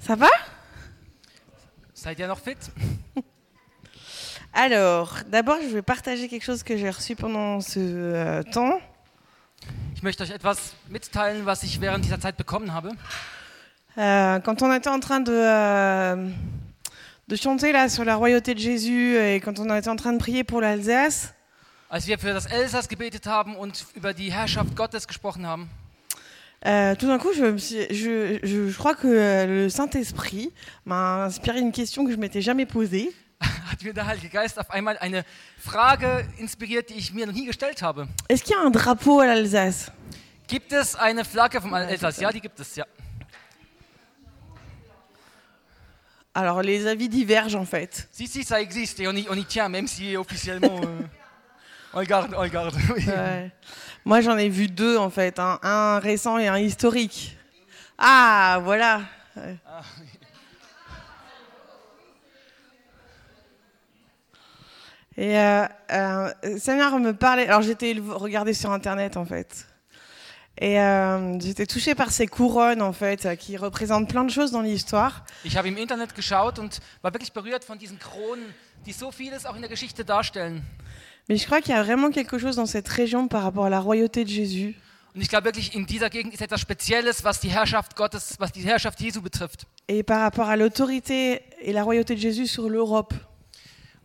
Ça va? Seid ihr noch fit? Alors, d'abord, je vais partager quelque chose que j'ai reçu pendant ce euh, temps. Ich möchte euch etwas mitteilen, was ich während dieser Zeit bekommen habe. Euh, quand on était en train de, euh, de chanter là sur la royauté de Jésus et quand on était en train de prier pour l'Alsace, Als wir für das Elsass gebetet haben und über die Herrschaft Gottes gesprochen haben, euh, tout d'un coup, je, me suis- je, je- je crois que euh, le Saint-Esprit m'a inspiré une question que je m'étais jamais posée. hat mir der Heilige Geist auf einmal eine Frage inspiriert, die ich mir noch nie gestellt habe. Est-ce qu'il y a un drapeau à l'Alsace? Gibt es eine Flagge vom Elsass? Ja, die gibt es, ja. Alors, les avis divergent en fait. Si, si, ça existe et on y, on y tient, même si officiellement... euh, on le garde, on le garde. oui. Ouais. Moi, j'en ai vu deux en fait, un, un récent et un historique. Ah, voilà. Et euh, euh, me parlait. Alors, j'étais regarder sur internet en fait. Et euh, j'étais touchée par ces couronnes en fait, euh, qui représentent plein de choses dans l'histoire. Internet so vieles auch in der Geschichte. Mais je crois qu'il y a vraiment quelque chose dans cette région par rapport à la royauté de Jésus. Und ich glaube wirklich, in dieser Gegend ist etwas Spezielles, was die Herrschaft Gottes, was die Herrschaft Jesu betrifft. Et par rapport à l'autorité et la royauté de Jésus sur l'Europe.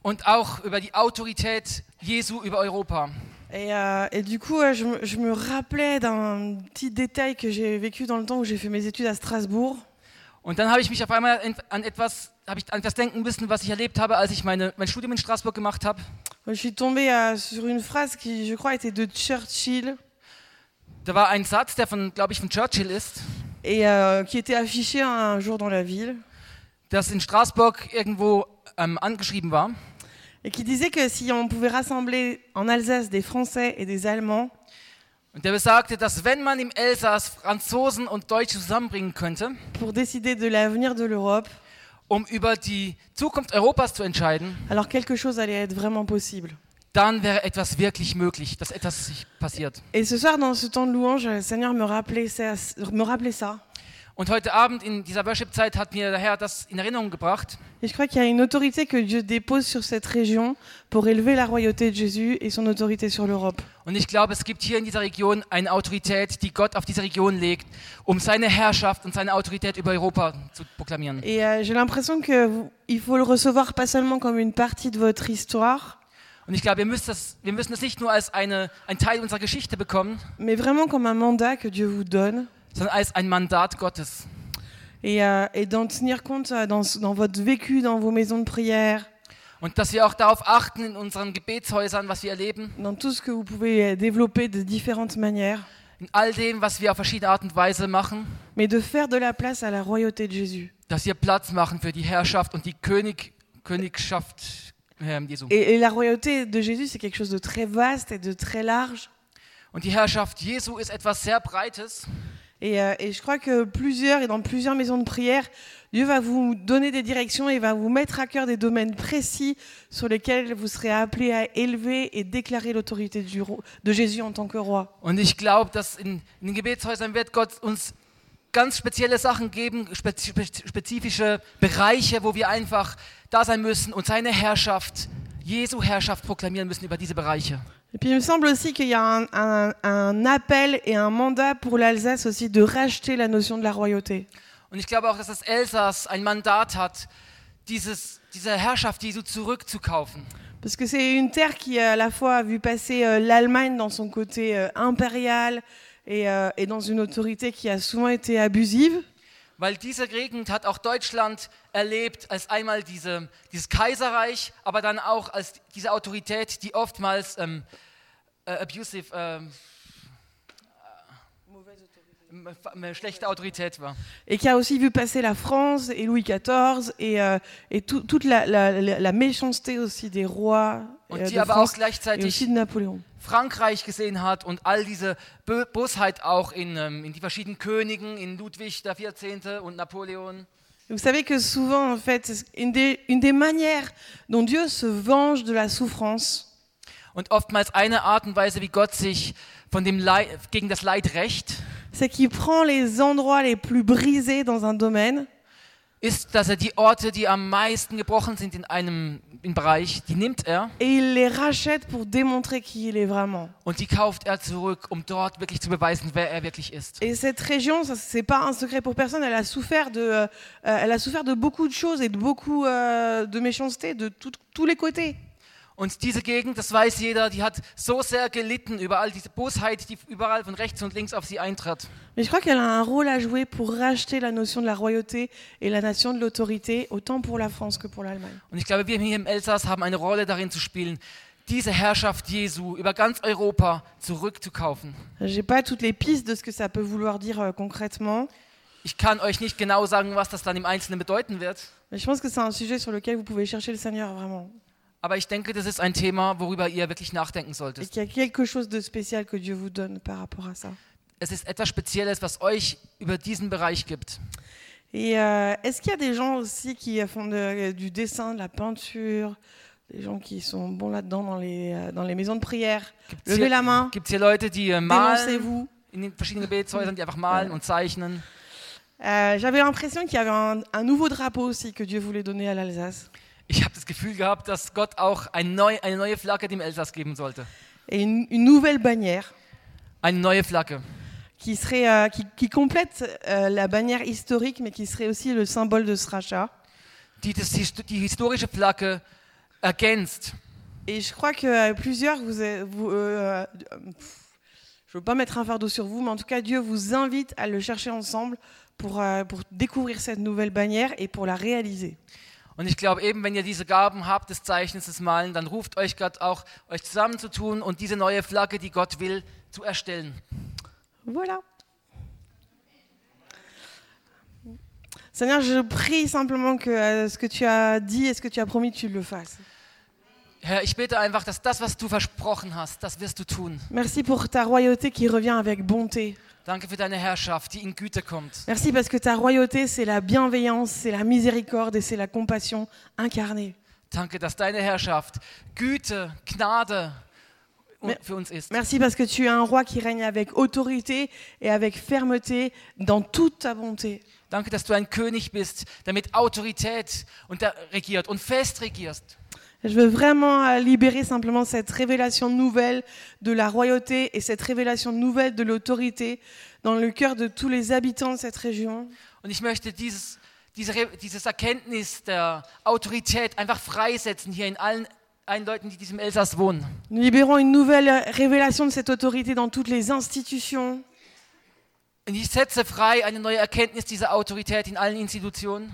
Und auch über die Autorität Jesu über Europa. Et, euh, et du coup, euh, je, je me rappelais d'un petit détail que j'ai vécu dans le temps où j'ai fait mes études à Strasbourg. Und dann habe ich mich auf einmal an etwas, habe ich an etwas denken müssen, was ich erlebt habe, als ich meine, mein Studium in Straßburg gemacht habe. Je suis tombée euh, sur une phrase qui, je crois, était de Churchill Da war ein Satz, der von, glaube ich, von Churchill ist, et euh, qui était affiché un jour dans la ville das in Straßburg irgendwo ähm, angeschrieben war. et qui disait que si on pouvait rassembler en Alsace des Français et des Allemands, Und der besagte, dass wenn man im Elsass Franzosen und Deutsche zusammenbringen könnte, pour décider de l'avenir de l'Europe, um über die Zukunft Europas zu entscheiden, alors quelque chose allait être vraiment possible. dann wäre etwas wirklich möglich, dass etwas sich passiert. Et ce soir, dans ce temps de louange, le Seigneur me rappelait ça. Me rappelait ça. Und heute Abend in dieser Worship-Zeit hat mir der Herr das in Erinnerung gebracht. Et je crois qu'il y a une autorité que Dieu dépose sur cette région pour élever la royauté de Jésus et son autorité sur l'Europe. Und ich glaube, es gibt hier in dieser Region eine Autorität, die Gott auf diese Region legt, um seine Herrschaft und seine Autorität über Europa zu proklamieren. Et euh, j'ai l'impression que vous- il faut le recevoir pas seulement comme une partie de votre histoire, Und ich glaube, wir müssen das, wir müssen das nicht nur als eine, ein Teil unserer Geschichte bekommen, mais vraiment comme un mandat que Dieu vous donne sondern als ein Mandat Gottes. et, euh, et d'en tenir compte euh, dans, dans votre vécu, dans vos maisons de prière, Und dass wir auch darauf achten in unseren Gebetshäusern, was wir erleben, dans tout ce que vous pouvez euh, développer de différentes manières, in all dem, was wir auf verschiedene Art und Weise machen, mais de faire de la place à la royauté de Jésus. dass wir Platz machen für die Herrschaft und die König, Königschaft ähm, Jesu. Et, et la royauté de Jésus, c'est quelque chose de très vaste et de très large. Und die Herrschaft Jesu ist etwas sehr Breites. Et, euh, et je crois que plusieurs, et dans plusieurs maisons de prière, Dieu va vous donner des directions et va vous mettre à cœur des domaines précis sur lesquels vous serez appelés à élever et déclarer l'autorité de Jésus en tant que roi. Und ich glaube, dass in, in den Gebetshäusern wird Gott uns ganz spezielle Sachen geben, spezi spe- spezifische Bereiche, wo wir einfach da sein müssen und seine Herrschaft, Jesu Herrschaft proklamieren müssen über diese Bereiche. Et puis il me semble aussi qu'il y a un, un- un appel et un mandat pour l'Alsace aussi de racheter la notion de la royauté. Und ich glaube auch, dass das Elsass ein Mandat hat, dieses, diese Herrschaft Jesu zurückzukaufen. Parce que c'est une terre qui à la fois a vu passer euh, l'Allemagne dans son côté euh, impérial et, euh, et dans une autorité qui a souvent été abusive. Weil diese Gegend hat auch Deutschland erlebt als einmal diese, dieses Kaiserreich, aber dann auch als diese Autorität, die oftmals ähm, äh, abusive, ähm, äh, äh, schlechte Autorität war. et qui a aussi vu passer la France et Louis XIV et, euh, et tout- toute la, la- la- méchanceté aussi des rois Und euh, die de aber auch France et gleichzeitig aussi de Napoléon. Frankreich gesehen hat und all diese Bosheit auch in, ähm, in die verschiedenen Königen, in Ludwig der 14. und Napoleon. Vous savez que souvent, en fait, une des, une des manières dont Dieu se venge de la souffrance, Und oftmals eine Art und Weise, wie Gott sich von dem Leid, gegen das Leid rächt, c'est qu'il prend les endroits les plus brisés dans un domaine ist, dass er die Orte, die am meisten gebrochen sind in einem im Bereich, die nimmt er et il les rachète pour démontrer qui il est vraiment. und die kauft er zurück, um dort wirklich zu beweisen, wer er wirklich ist. Et cette région, ça c'est pas un secret pour personne, elle a souffert de, euh, euh, elle a souffert de beaucoup de choses et de beaucoup euh, de méchanceté de tout- tous les côtés. Und diese Gegend, das weiß jeder, die hat so sehr gelitten über all diese Bosheit, die überall von rechts und links auf sie eintrat. Mais je crois qu'elle a un rôle à jouer pour racheter la notion de la royauté et la nation de l'autorité, autant pour la France que pour l'Allemagne. Und ich glaube, wir hier im Elsass haben eine Rolle darin zu spielen, diese Herrschaft Jesu über ganz Europa zurückzukaufen. J'ai pas toutes les pistes de ce que ça peut vouloir dire euh, concrètement, Ich kann euch nicht genau sagen, was das dann im Einzelnen bedeuten wird, mais je pense que c'est un sujet sur lequel vous pouvez chercher le Seigneur vraiment. Aber ich denke, das ist ein Thema, worüber ihr wirklich nachdenken Et solltet. qu'il y a quelque chose de spécial que Dieu vous donne par rapport à ça. Es ist etwas Spezielles, was euch über diesen Bereich gibt. Et euh, est-ce qu'il y a des gens aussi qui font de- du dessin, de la peinture, des gens qui sont bons là-dedans dans les, euh, dans les maisons de prière? Gibt's Levez la main, Gibt es hier Leute, die äh, malen dénoncez-vous. in den verschiedenen Gebetshäusern, die einfach malen und zeichnen? Euh, J'avais l'impression qu'il y avait un, un nouveau drapeau aussi que Dieu voulait donner à l'Alsace. Ich habe das Gefühl gehabt, dass Gott auch eine neue Flagge dem Elsass geben sollte. Et une, une nouvelle bannière Eine neue Flagge. qui, serait, euh, qui, qui complète euh, la bannière historique, mais qui serait aussi le symbole de ce rachat. die das, die historische Flagge ergänzt. Et je crois que euh, plusieurs, vous, vous, euh, euh, pff, je ne veux pas mettre un fardeau sur vous, mais en tout cas, Dieu vous invite à le chercher ensemble pour, euh, pour découvrir cette nouvelle bannière et pour la réaliser. Und ich glaube eben, wenn ihr diese Gaben habt, des Zeichens, des Malen, dann ruft euch Gott auch, euch zusammenzutun und diese neue Flagge, die Gott will, zu erstellen. Voilà. Seigneur, je prie simplement que euh, ce que tu as dit et ce que tu as promis, tu le fasses. Herr, ich bete einfach, dass das, was du versprochen hast, das wirst du tun. Merci pour ta royauté qui revient avec bonté. Danke für deine Herrschaft, die in Güte kommt. Merci parce que ta royauté, c'est la bienveillance, c'est la miséricorde et c'est la compassion incarnée. Danke, dass deine Herrschaft Güte, Gnade Mer- für uns ist. Merci parce que tu es un roi qui règne avec autorité et avec fermeté dans toute ta bonté. Danke, dass du ein König bist, der mit Autorität und der regiert und fest regierst. Je veux vraiment euh, libérer simplement cette révélation nouvelle de la royauté et cette révélation nouvelle de l'autorité dans le cœur de tous les habitants de cette région. Und ich möchte dieses, diese, dieses Erkenntnis der Autorität einfach freisetzen hier in allen, allen Leuten, die diesem Elsass wohnen. Nous libérons une nouvelle euh, révélation de cette autorité dans toutes les institutions, Und ich setze frei eine neue Erkenntnis dieser Autorität in allen Institutionen.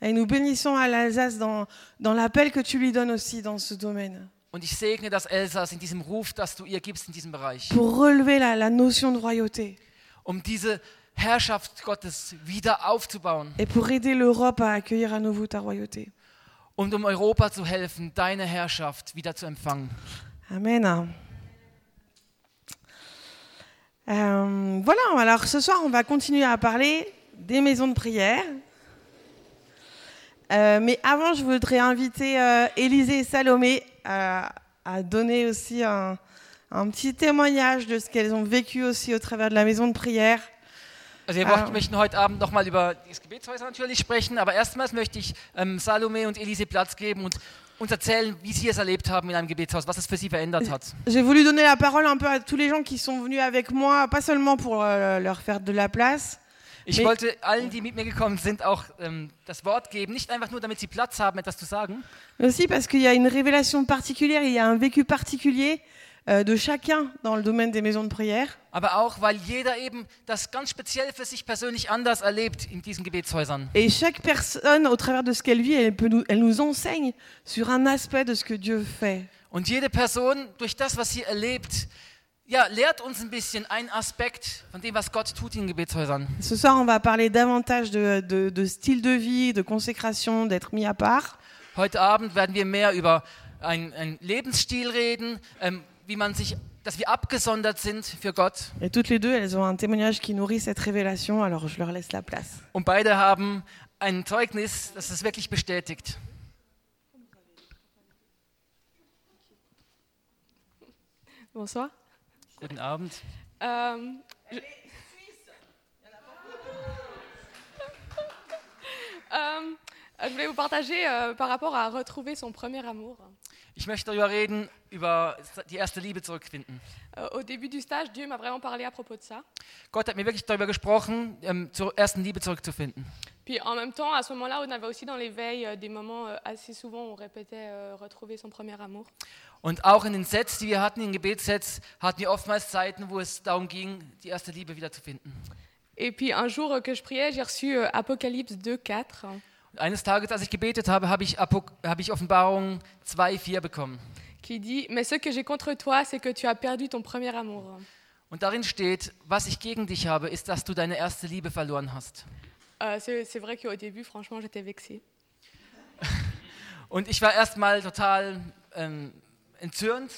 Et nous bénissons à l'Alsace dans, dans l'appel que tu lui donnes aussi dans ce domaine, Und ich segne das Elsass in diesem Ruf, das du ihr gibst in diesem Bereich, pour relever la, la notion de royauté um diese Herrschaft Gottes wieder aufzubauen et pour aider l'Europe à accueillir à nouveau ta royauté. und um Europa zu helfen, deine Herrschaft wieder zu empfangen. Amen. Euh, voilà, alors ce soir, on va continuer à parler des maisons de prière. Euh, mais avant, je voudrais inviter euh, Élisée et Salomé à, à donner aussi un, un petit témoignage de ce qu'elles ont vécu aussi au travers de la maison de prière. Also wir wollten- möchten heute Abend nochmal über das Gebetshäuser natürlich sprechen, aber erstmals möchte ich ähm, Salome und Elise Platz geben und uns erzählen, wie sie es erlebt haben in einem Gebetshaus, was es für sie verändert hat. J'ai voulu donner la parole un peu à tous les gens qui sont venus avec moi, pas seulement pour euh, leur faire de la place, Ich wollte allen, die mit mir gekommen sind, auch ähm, das Wort geben, nicht einfach nur, damit sie Platz haben, etwas zu sagen, aussi parce qu'il y a une révélation particulière, il y a un vécu particulier euh, de chacun dans le domaine des maisons de prière. aber auch, weil jeder eben das ganz speziell für sich persönlich anders erlebt in diesen Gebetshäusern. Et chaque personne, au travers de ce qu'elle vit, elle, peut nous, elle nous enseigne sur un aspect de ce que Dieu fait. Und jede Person, durch das, was sie erlebt, ja, lehrt uns ein bisschen einen Aspekt von dem, was Gott tut in Gebetshäusern. Ce soir, on va parler davantage de, de- de style de vie, de consécration, d'être mis à part. Heute Abend werden wir mehr über einen Lebensstil reden, ähm, wie man sich, dass wir abgesondert sind für Gott. Et toutes les deux, elles ont un témoignage qui nourrit cette révélation, alors je leur laisse la place. Und beide haben ein Zeugnis, das es wirklich bestätigt. Bonsoir. Guten Abend. Euh, je- Euh, voulais vous partager euh, par rapport à retrouver son premier amour. Ich möchte darüber reden, über die erste Liebe zurückfinden. Euh, au début du stage, Dieu m'a vraiment parlé à propos de ça. Gott hat mir wirklich darüber gesprochen, ähm, zur ersten Liebe zurückzufinden. Puis en même temps, à ce moment-là, on avait aussi dans l'éveil euh, des moments euh, assez souvent où on répétait euh, retrouver son premier amour. Und auch in den Sets, die wir hatten, in den Gebetssets, hatten wir oftmals Zeiten, wo es darum ging, die erste Liebe wiederzufinden. Et puis un jour que je priais, j'ai reçu euh, Apocalypse 2, 4, Und eines Tages, als ich gebetet habe, habe ich, habe ich Offenbarung 2,4 bekommen. qui dit Mais ce que j'ai contre toi, c'est que tu as perdu ton premier amour. Und darin steht, was ich gegen dich habe, ist, dass du deine erste Liebe verloren hast. Euh, c'est c'est vrai qu'au début, franchement, j'étais vexée. Und ich war erstmal total ähm, entzürnt,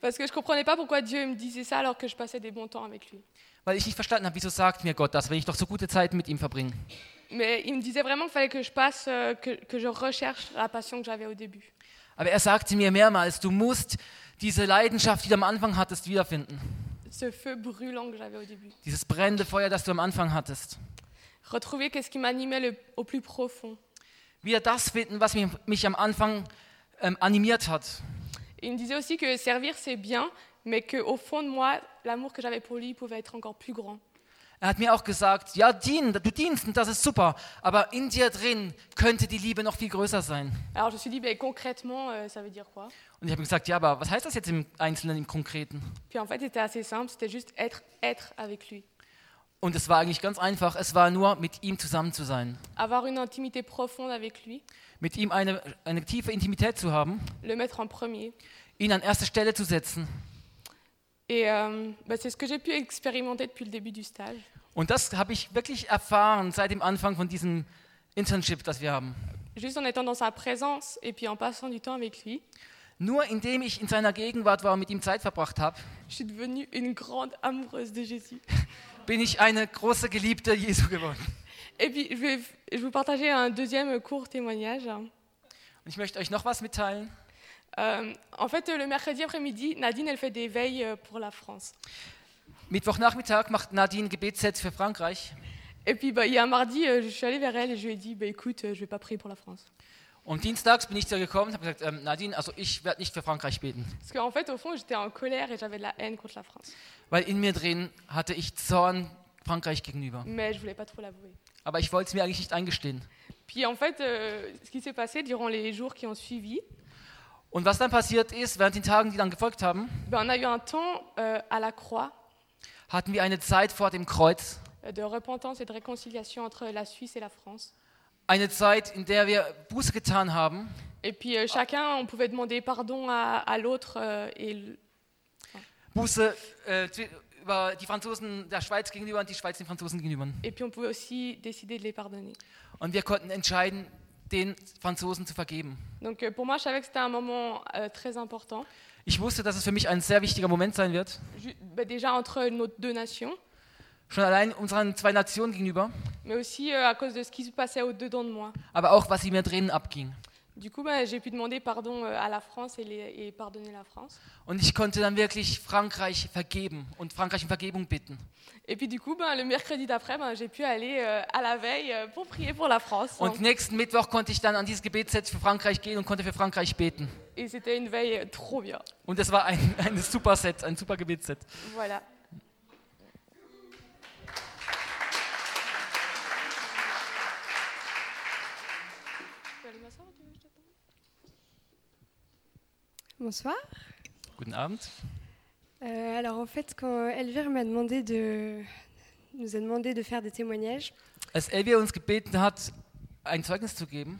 Parce que je comprenais pas pourquoi Dieu me disait ça alors que je passais des bons temps avec lui. weil ich nicht verstanden habe, wieso sagt mir Gott das, wenn ich doch so gute Zeiten mit ihm verbringe. Mais il me disait vraiment qu'il fallait que je passe, euh, que, que je recherche la passion que j'avais au début. Aber er sagte mir mehrmals, du musst diese Leidenschaft, die du am Anfang hattest, wiederfinden. Ce feu brûlant que j'avais au début. Dieses brennende Feuer, das du am Anfang hattest. Retrouver qu'est-ce qui m'animait le- au plus profond. Wieder das finden, was mich, mich am Anfang ähm, animiert hat. Et il me disait aussi que servir, c'est bien, mais qu'au fond de moi, l'amour que j'avais pour lui pouvait être encore plus grand. Er hat mir auch gesagt, ja, dienen, du dienst und das ist super, aber in dir drin könnte die Liebe noch viel größer sein. Alors je me suis dit, ben, concrètement, euh, ça veut dire quoi? Und ich habe gesagt, ja, aber was heißt das jetzt im Einzelnen, im Konkreten? Puis en fait, c'était assez simple, c'était juste être, être avec lui. Und es war eigentlich ganz einfach, es war nur mit ihm zusammen zu sein. Avoir une intimité profonde avec lui, Mit ihm eine, eine tiefe Intimität zu haben, le mettre en premier. ihn an erste Stelle zu setzen. Et euh, ben, c'est ce que j'ai pu expérimenter depuis le début du stage. Und das habe ich wirklich erfahren seit dem Anfang von diesem Internship, das wir haben. Juste en étant dans sa présence et puis en passant du temps avec lui, Nur indem ich in seiner Gegenwart war und mit ihm Zeit verbracht habe, je suis devenue une grande amoureuse de Jésus. bin ich eine große Geliebte Jesu geworden. Et puis, je vais, je vais vous partager un deuxième court témoignage. Und ich möchte euch noch was mitteilen. Euh, en fait, le mercredi après-midi, Nadine, elle fait des veilles euh, pour la France. Mittwochnachmittag macht Nadine Gebetssets für Frankreich. Et puis, bah, il y a un mardi, euh, je suis allée vers elle et je lui ai dit, bah, écoute, euh, je vais pas prier pour la France. Und dienstags bin ich zu ihr gekommen und habe gesagt, ähm, Nadine, also ich werde nicht für Frankreich beten. Parce qu'en fait, au fond, j'étais en colère et j'avais de la haine contre la France. Weil in mir drin hatte ich Zorn Frankreich gegenüber. Mais je voulais pas trop l'avouer. Aber ich wollte es mir eigentlich nicht eingestehen. Puis en fait, euh, ce qui s'est passé durant les jours qui ont suivi, Und was dann passiert ist, während den Tagen, die dann gefolgt haben, ben, on a eu un temps euh, à la croix hatten wir eine Zeit vor dem Kreuz. euh, de repentance et de réconciliation entre la Suisse et la France. Eine Zeit, in der wir Buße getan haben. Et puis euh, chacun, on pouvait demander pardon à, à l'autre euh, et l- Buße äh, zwi- über die Franzosen der Schweiz gegenüber und die Schweiz den Franzosen gegenüber. et puis on pouvait aussi décider de les pardonner. Und wir konnten entscheiden, den Franzosen zu vergeben. Donc euh, pour moi, je savais que c'était un moment euh, très important, Ich wusste, dass es für mich ein sehr wichtiger Moment sein wird. Ju- bah, déjà entre nos deux nations, Schon allein unseren zwei Nationen gegenüber, mais aussi euh, à cause de ce qui se passait au-dedans de moi. aber auch, was in mir drinnen abging. Du coup, bah, j'ai pu demander pardon euh, à la France et, les- et pardonner la France. Und ich konnte dann wirklich Frankreich vergeben und Frankreich um Vergebung bitten. Et puis du coup, bah, le mercredi d'après, bah, j'ai pu aller euh, à la veille euh, pour prier pour la France. Und nächsten Mittwoch konnte ich dann an dieses Gebetsset für Frankreich gehen und konnte für Frankreich beten. Et c'était une veille trop bien. Und es war ein, ein super Set, ein super Gebetsset. Voilà. Bonsoir. Guten Abend. Euh, alors en fait, quand Elvire m'a demandé de nous a demandé de faire des témoignages, Als Elvia uns gebeten hat, ein Zeugnis zu geben,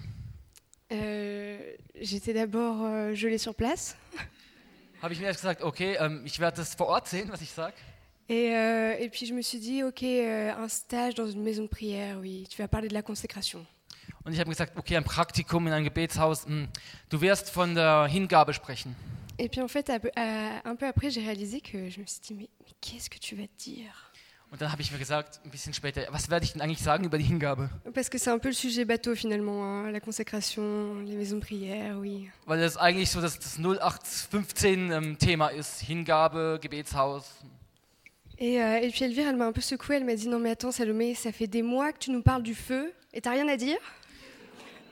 euh, j'étais d'abord euh, gelée sur place habe ich mir erst gesagt, okay, ähm, ich werde das vor Ort sehen, was ich sage. et, euh, et puis je me suis dit ok euh, un stage dans une maison de prière, oui, tu vas parler de la consécration. Und ich habe gesagt, okay, ein Praktikum in einem Gebetshaus, hm, du wirst von der Hingabe sprechen. Et puis en fait, un peu, à- un peu après, j'ai réalisé que je me suis dit mais, mais qu'est-ce que tu vas dire Und dann habe ich mir gesagt, ein bisschen später, was werde ich denn eigentlich sagen über die Hingabe? Parce que c'est un peu le sujet bateau finalement, hein, la consécration, les maisons de prière, oui. Weil das eigentlich so das, das 0815-Thema ist, Hingabe, Gebetshaus. Et, euh, et puis Elvire, elle m'a un peu secouée, elle m'a dit non mais attends Salomé, ça fait des mois que tu nous parles du feu et t'as rien à dire?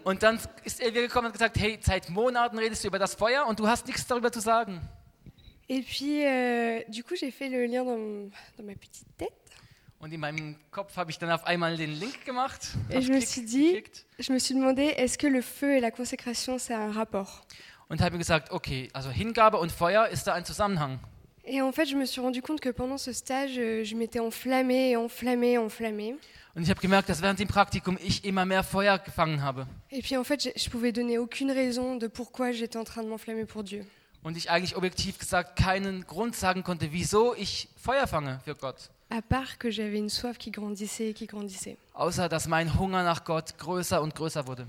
Und dann ist Elvia gekommen und hat gesagt, hey, seit Monaten redest du über das Feuer und du hast nichts darüber zu sagen. Et puis, euh, du coup, j'ai fait le lien dans, mon- dans ma petite tête. Und in meinem Kopf habe ich dann auf einmal den Link gemacht. Et je me suis dit, geklickt je me suis demandé, est-ce que le feu et la consécration, c'est un rapport? Und habe mir gesagt, okay, also Hingabe und Feuer, ist da ein Zusammenhang? Et en fait, je me suis rendu compte que pendant ce stage, euh, je m'étais enflammée, enflammée, enflammée. Und ich habe gemerkt, dass während dem Praktikum ich immer mehr Feuer gefangen habe. Et puis en fait, je, je pouvais donner aucune raison de pourquoi j'étais en train de m'enflammer pour Dieu. Und ich eigentlich objektiv gesagt keinen Grund sagen konnte, wieso ich Feuer fange für Gott. À part que j'avais une soif qui grandissait et qui grandissait. Außer dass mein Hunger nach Gott größer und größer wurde.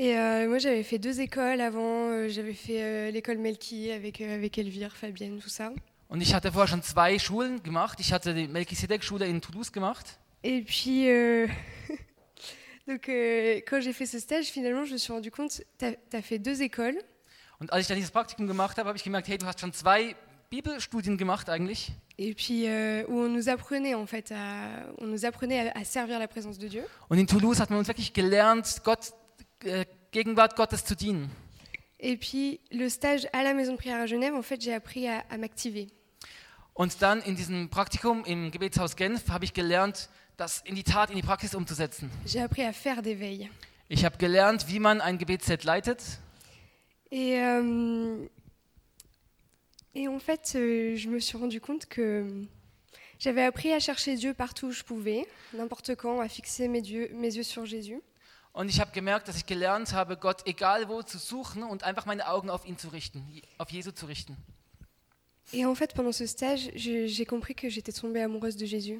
Et euh, moi, j'avais fait deux écoles avant. euh, j'avais fait euh, l'école Melki avec, avec Elvire, Fabienne, tout ça. Und ich hatte vorher schon zwei Schulen gemacht. Ich hatte die Melchisedek-Schule in Toulouse gemacht. Et puis, donc, quand j'ai fait ce stage, finalement, je me suis rendu compte, t'as as fait deux écoles. Und als ich dann dieses Praktikum gemacht habe, habe ich gemerkt, hey, du hast schon zwei Bibelstudien gemacht eigentlich. Et puis, euh, où on nous apprenait, en fait, à, on nous apprenait à, à servir la présence de Dieu. Und in Toulouse hat man uns wirklich gelernt, Gott, Gegenwart Gottes zu dienen. Et puis, le stage à la maison de prière à Genève, en fait, j'ai appris à, à m'activer. Und dann in diesem Praktikum im Gebetshaus Genf habe ich gelernt, das in die Tat, in die Praxis umzusetzen. J'ai appris à faire des veilles. Ich habe gelernt, wie man ein Gebetset leitet. Et, euh, et en fait, euh, je me suis rendu compte que j'avais appris à chercher Dieu partout où je pouvais, n'importe quand, à fixer mes, dieux- mes yeux sur Jésus. Und ich habe gemerkt, dass ich gelernt habe, Gott egal wo zu suchen und einfach meine Augen auf ihn zu richten, auf Jesu zu richten. Et en fait, pendant ce stage, j'ai compris que j'étais tombée amoureuse de Jésus,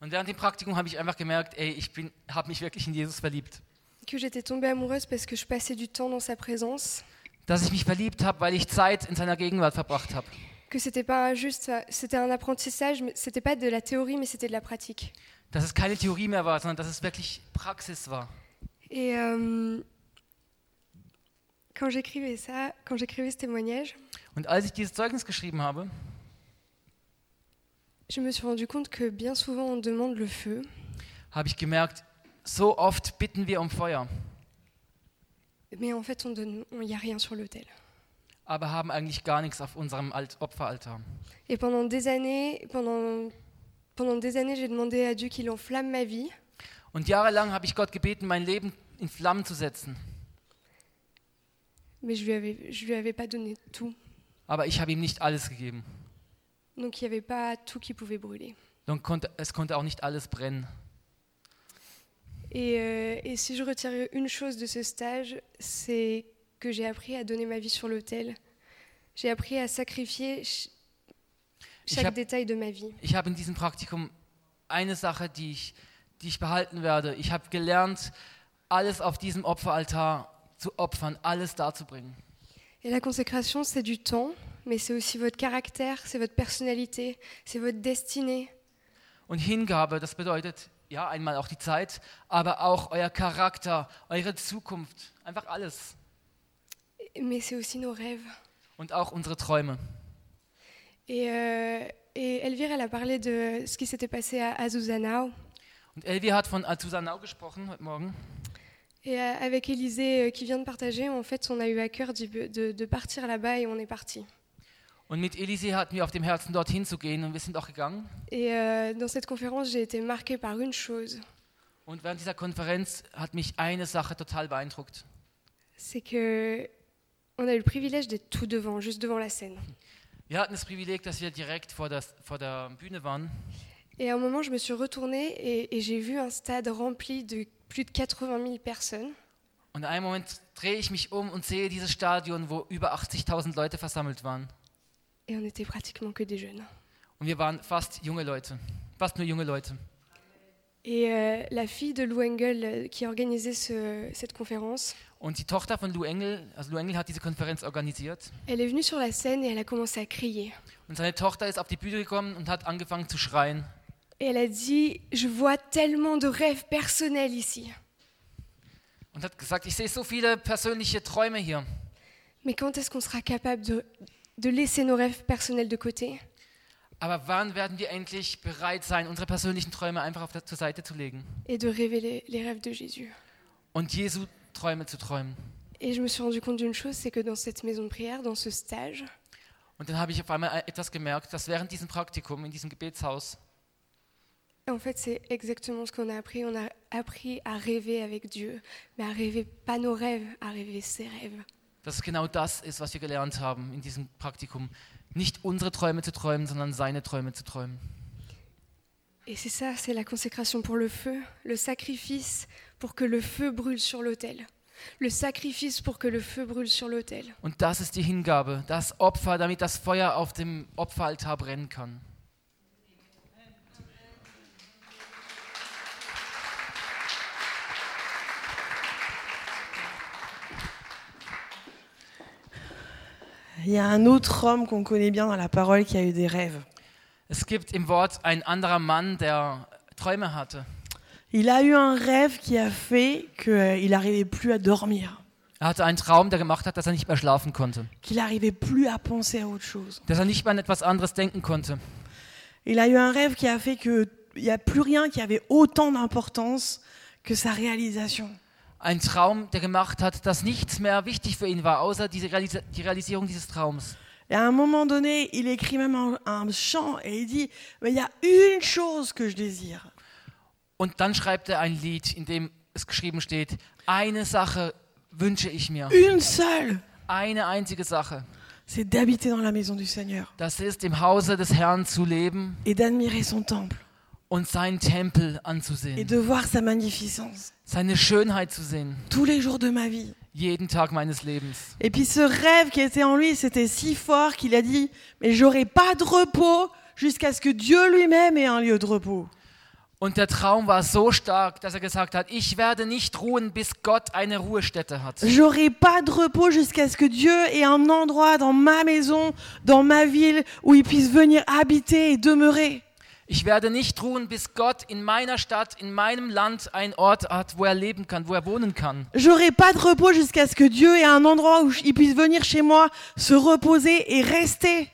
Und während dem Praktikum habe ich einfach gemerkt, ey, ich habe mich wirklich in Jesus verliebt. que j'étais tombée amoureuse parce que je passais du temps dans sa présence, Dass ich mich verliebt habe, weil ich Zeit in seiner Gegenwart verbracht habe. que c'était pas juste, c'était un apprentissage, c'était pas de la théorie, mais c'était de la pratique. Dass es keine Theorie mehr war, sondern dass es wirklich Praxis war. Et euh, quand j'écrivais ça, quand j'écrivais ce témoignage, Und als ich dieses Zeugnis geschrieben habe, je me suis rendu compte que bien souvent on demande le feu, habe ich gemerkt, so oft bitten wir um Feuer, mais en fait, il n'y a rien sur l'autel. aber haben eigentlich gar nichts auf unserem Alt Opferaltar. Et pendant des années, pendant, pendant des années, j'ai demandé à Dieu qu'il enflamme ma vie. Und jahrelang habe ich Gott gebeten, mein Leben in Flammen zu setzen. Mais je lui avais, je lui avais pas donné tout. Aber ich habe ihm nicht alles gegeben. Donc il n'y avait pas tout qui pouvait brûler. Und konnte, es konnte auch nicht alles brennen. Et, euh, et si je retire une chose de ce stage, c'est que j'ai appris à donner ma vie sur l'autel. J'ai appris à sacrifier ch- chaque hab- détail de ma vie. Ich habe in diesem Praktikum eine Sache, die ich, die ich behalten werde. Ich habe gelernt, alles auf diesem Opferaltar zu opfern, alles darzubringen. Et la consécration, c'est du temps, mais c'est aussi votre caractère, c'est votre personnalité, c'est votre destinée. Und Hingabe, das bedeutet, ja, einmal auch die Zeit, aber auch euer Charakter, eure Zukunft, einfach alles. Mais c'est aussi nos rêves. Und auch unsere Träume. Et, euh, et Elvire, elle a parlé de ce qui s'était passé à Azuzanao. Und Elvi hat von Azusanau gesprochen heute Morgen. Et avec Élisée euh, qui vient de partager, en fait, on a eu à cœur d'y- de, de partir là-bas et on est parti. Und mit Elise hatten wir auf dem Herzen, dorthin zu gehen und wir sind auch gegangen. Et euh, dans cette conférence, j'ai été marquée par une chose, Und während dieser Konferenz hat mich eine Sache total beeindruckt. c'est que on a eu le privilège d'être tout devant, juste devant la scène. Wir hatten das Privileg, dass wir direkt vor der, vor der Bühne waren. Et à un moment, je me suis retournée et, et j'ai vu un stade rempli de plus de 80 000 personnes. Und in einem Moment drehe ich mich um und sehe dieses Stadion, wo über 80.000 Leute versammelt waren. Et on n'était pratiquement que des jeunes. Und wir waren fast junge Leute, fast nur junge Leute. Et euh, la fille de Lou Engel euh, qui organisait ce- cette conférence, Und die Tochter von Lou Engel, also Lou Engel hat diese Konferenz organisiert. elle est venue sur la scène et elle a commencé à crier. Und seine Tochter ist auf die Bühne gekommen und hat angefangen zu schreien. Et elle a dit, je vois tellement de rêves personnels ici. Und hat gesagt, ich sehe so viele persönliche Träume hier. Mais quand est-ce qu'on sera capable de, de laisser nos rêves personnels de côté Aber wann werden wir endlich bereit sein, unsere persönlichen Träume einfach auf der, zur Seite zu legen et de révéler les rêves de Jésus und Jesu Träume zu träumen. Et je me suis rendu compte d'une chose, c'est que dans cette maison de prière, dans ce stage, Und dann habe ich auf einmal etwas gemerkt, dass während diesem Praktikum in diesem Gebetshaus, en fait, c'est exactement ce qu'on a appris. On a appris à rêver avec Dieu, mais à rêver pas nos rêves, à rêver ses rêves. dass es genau das ist, was wir gelernt haben in diesem Praktikum. Nicht unsere Träume zu träumen, sondern seine Träume zu träumen. Et c'est ça, c'est la consécration pour le feu, le sacrifice pour que le feu brûle sur l'autel. Le sacrifice pour que le feu brûle sur l'autel. Und das ist die Hingabe, das Opfer, damit das Feuer auf dem Opferaltar brennen kann. Il y a un autre homme qu'on connaît bien dans la parole qui a eu des rêves. Es gibt im Wort ein anderer Mann, der Träume hatte. Il a eu un rêve qui a fait qu'il n'arrivait plus à dormir, Er hatte einen Traum, der gemacht hat, dass er nicht mehr schlafen konnte, qu'il n'arrivait plus à penser à autre chose. dass er nicht mehr an etwas anderes denken konnte. Il a eu un rêve qui a fait qu'il n'y a plus rien qui avait autant d'importance que sa réalisation. Ein Traum, der gemacht hat, dass nichts mehr wichtig für ihn war, außer diese Realisa die Realisierung dieses Traums. Et à un moment donné, il écrit même un, un chant et il dit, mais il y a une chose que je désire. Und dann schreibt er ein Lied, in dem es geschrieben steht, eine Sache wünsche ich mir, Une seule, eine einzige Sache. c'est d'habiter dans la maison du Seigneur Das ist im Hause des Herrn zu leben et d'admirer son temple und seinen Tempel et anzusehen, de voir sa magnificence seine Schönheit zu sehen, tous les jours de ma vie. jeden Tag meines Lebens. Et puis ce rêve qui était en lui, c'était si fort qu'il a dit, mais j'aurai pas de repos jusqu'à ce que Dieu lui-même ait un lieu de repos. Und der Traum war so stark, dass er gesagt hat, ich werde nicht ruhen, bis Gott eine Ruhestätte hat. J'aurai pas de repos jusqu'à ce que Dieu ait un endroit dans ma maison, dans ma ville, où il puisse venir habiter et demeurer. Ich werde nicht ruhen, bis Gott in meiner Stadt, in meinem Land einen Ort hat, wo er leben kann, wo er wohnen kann. J'aurai pas de repos jusqu'à ce que Dieu ait un endroit où il puisse venir chez moi, se reposer et rester.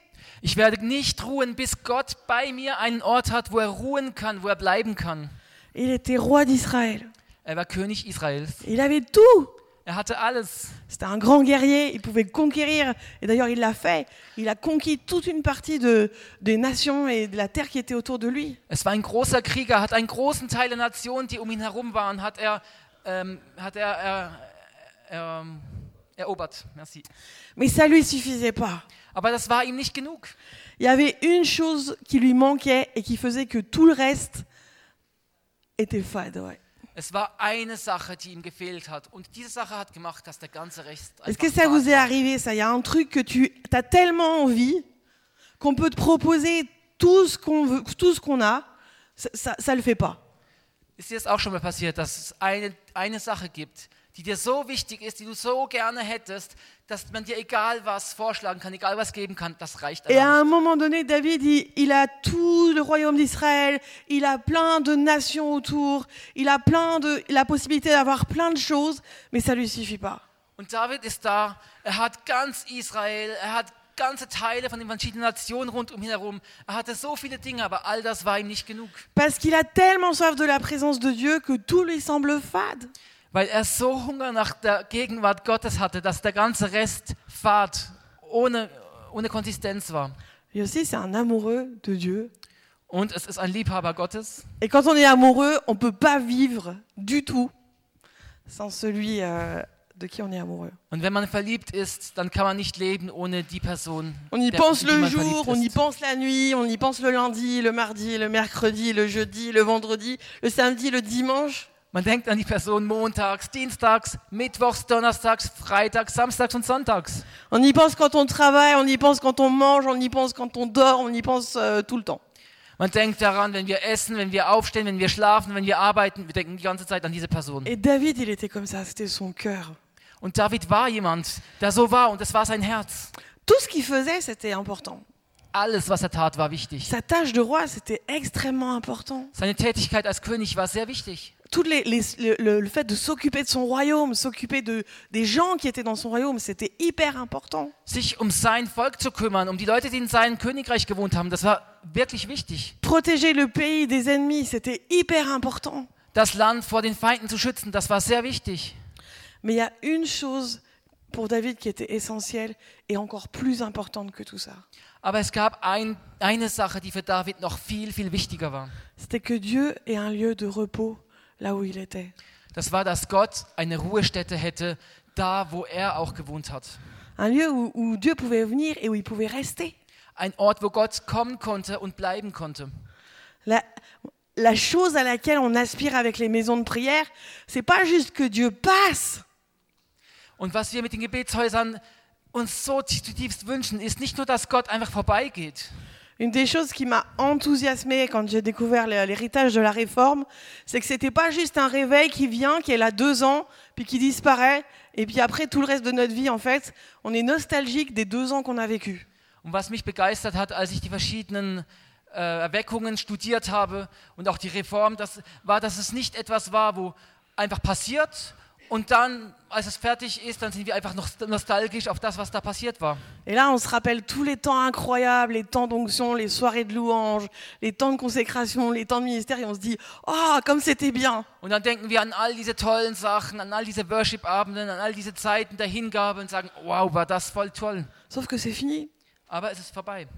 Ich werde nicht ruhen, bis Gott bei mir einen Ort hat, wo er ruhen kann, wo er bleiben kann. Il était roi d'Israël. Er war König Israels. Il avait tout. Er hatte alles. C'était un grand guerrier, il pouvait conquérir, et d'ailleurs il l'a fait. Il a conquis toute une partie de, des nations et de la terre qui était autour de lui. Es war ein großer Krieger, hat einen großen Teil der Nationen, die um ihn herum waren, hat er, ähm, hat er, er, er ähm, erobert. Merci. Mais ça lui suffisait pas. Aber das war ihm nicht genug. Il y avait une chose qui lui manquait et qui faisait que tout le reste était fade. ouais. Es war eine Sache, die ihm gefehlt hat. Und diese Sache hat gemacht, dass der ganze Rest Est-ce que ça vous est arrivé ça Il y a un truc que tu as tellement envie qu'on peut te proposer tout ce qu'on veut, tout ce qu'on a, ça, ça, ça le fait pas. Ist dir das auch schon mal passiert, dass es eine, eine Sache gibt, die dir so wichtig ist, die du so gerne hättest, dass man dir egal was vorschlagen kann, egal was geben kann, das reicht Et à un moment donné, David, il, il a tout le royaume d'Israël, il a plein de nations autour, il a plein de, la possibilité d'avoir plein de choses, mais ça lui suffit pas. Und David ist da, er hat ganz Israel, er hat ganze Teile von den verschiedenen Nationen rund um ihn herum. Er hatte so viele Dinge, aber all das war ihm nicht genug. Parce qu'il a tellement soif de la présence de Dieu que tout lui semble fade. Weil er so Hunger nach der Gegenwart Gottes hatte, dass der ganze Rest fad, ohne, ohne Konsistenz war. Et aussi, c'est un amoureux de Dieu. Und es ist ein Liebhaber Gottes. Et quand on est amoureux, on peut pas vivre du tout sans celui euh, de qui on est amoureux. Und wenn man verliebt ist, dann kann man nicht leben ohne die Person. On y der- pense die le man jour, verliebt on y ist. pense la nuit, on y pense le lundi, le mardi, le mercredi, le jeudi, le vendredi, le samedi, le dimanche. Man denkt an die Person montags, dienstags, mittwochs, donnerstags, freitags, samstags und sonntags. On y pense quand on travaille, on y pense quand on mange, on y pense quand on dort, on y pense euh, tout le temps. Man denkt daran, wenn wir essen, wenn wir aufstehen, wenn wir schlafen, wenn wir arbeiten. Wir denken die ganze Zeit an diese Person. Et David, il était comme ça, c'était son cœur. Und David war jemand, der so war und das war sein Herz. Tout ce qu'il faisait, c'était important. Alles, was er tat, war wichtig. Sa tâche de roi, c'était extrêmement important. Seine Tätigkeit als König war sehr wichtig. Tout les, les- le, fait de s'occuper de son royaume, s'occuper de, des gens qui étaient dans son royaume, c'était hyper important. Sich um sein Volk zu kümmern, um die Leute, die in seinem Königreich gewohnt haben, das war wirklich wichtig. Protéger le pays des ennemis, c'était hyper important. Das Land vor den Feinden zu schützen, das war sehr wichtig. Mais il y a une chose pour David qui était essentielle et encore plus importante que tout ça. Aber es gab ein, eine Sache, die für David noch viel, viel wichtiger war. C'était que Dieu ait un lieu de repos là où il était. Das war, dass Gott eine Ruhestätte hätte, da wo er auch gewohnt hat. Un lieu où, où Dieu pouvait venir et où il pouvait rester. Ein Ort, wo Gott kommen konnte und bleiben konnte. La, la chose à laquelle on aspire avec les maisons de prière, c'est pas juste que Dieu passe, Und was wir mit den Gebetshäusern uns so zutiefst wünschen, ist nicht nur, dass Gott einfach vorbeigeht. Une des choses qui m'a enthousiasmée quand j'ai découvert l'héritage de la réforme, c'est que c'était pas juste un réveil qui vient, qui est là deux ans, puis qui disparaît, et puis après tout le reste de notre vie, en fait, on est nostalgique des deux ans qu'on a vécu. Und was mich begeistert hat, als ich die verschiedenen äh, Erweckungen studiert habe und auch die Reform, das war, dass es nicht etwas war, wo einfach passiert und dann, als es fertig ist, dann sind wir einfach noch nostalgisch auf das, was da passiert war. Et là, on se rappelle tous les temps incroyables, les temps d'onction, les soirées de louange, les temps de consécration, les temps de ministère, et on se dit, oh, comme c'était bien. Und dann denken wir an all diese tollen Sachen, an all diese Worship-Abenden, an all diese Zeiten der Hingabe und sagen, wow, war das voll toll. Sauf que c'est fini. Aber es ist vorbei.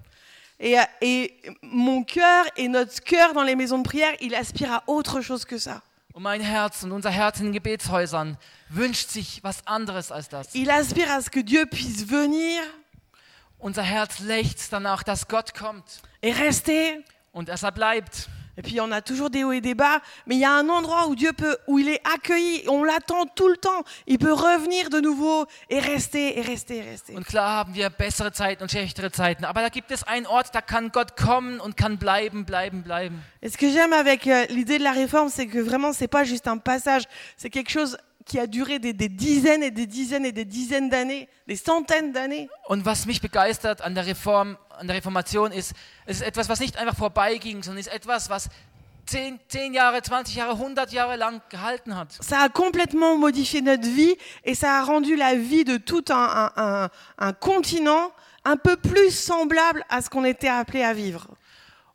Et, et mon cœur et notre cœur dans les maisons de prière, il aspire à autre chose que ça. Und mein Herz und unser Herz in den Gebetshäusern wünscht sich was anderes als das. Il aspire à ce que Dieu puisse venir Unser Herz lechzt danach, dass Gott kommt et rester. und dass er bleibt. Et puis on a toujours des hauts et des bas, mais il y a un endroit où Dieu peut, où il est accueilli, on l'attend tout le temps. Il peut revenir de nouveau et rester et rester et rester. Und klar haben wir bessere Zeiten und schlechtere Zeiten, aber da gibt es einen Ort, da kann Gott kommen und kann bleiben, bleiben, bleiben. Et ce que j'aime avec euh, l'idée de la réforme, c'est que vraiment c'est pas juste un passage, c'est quelque chose qui a duré des, des dizaines et des dizaines et des dizaines d'années, des centaines d'années. Und was mich begeistert an der Reform, an der Reformation ist, es ist etwas, was nicht einfach vorbeiging, sondern ist etwas, was 10, 10 Jahre, 20 Jahre, 100 Jahre lang gehalten hat. Ça a complètement modifié notre vie et ça a rendu la vie de tout un, un- un- un continent un peu plus semblable à ce qu'on était appelé à vivre.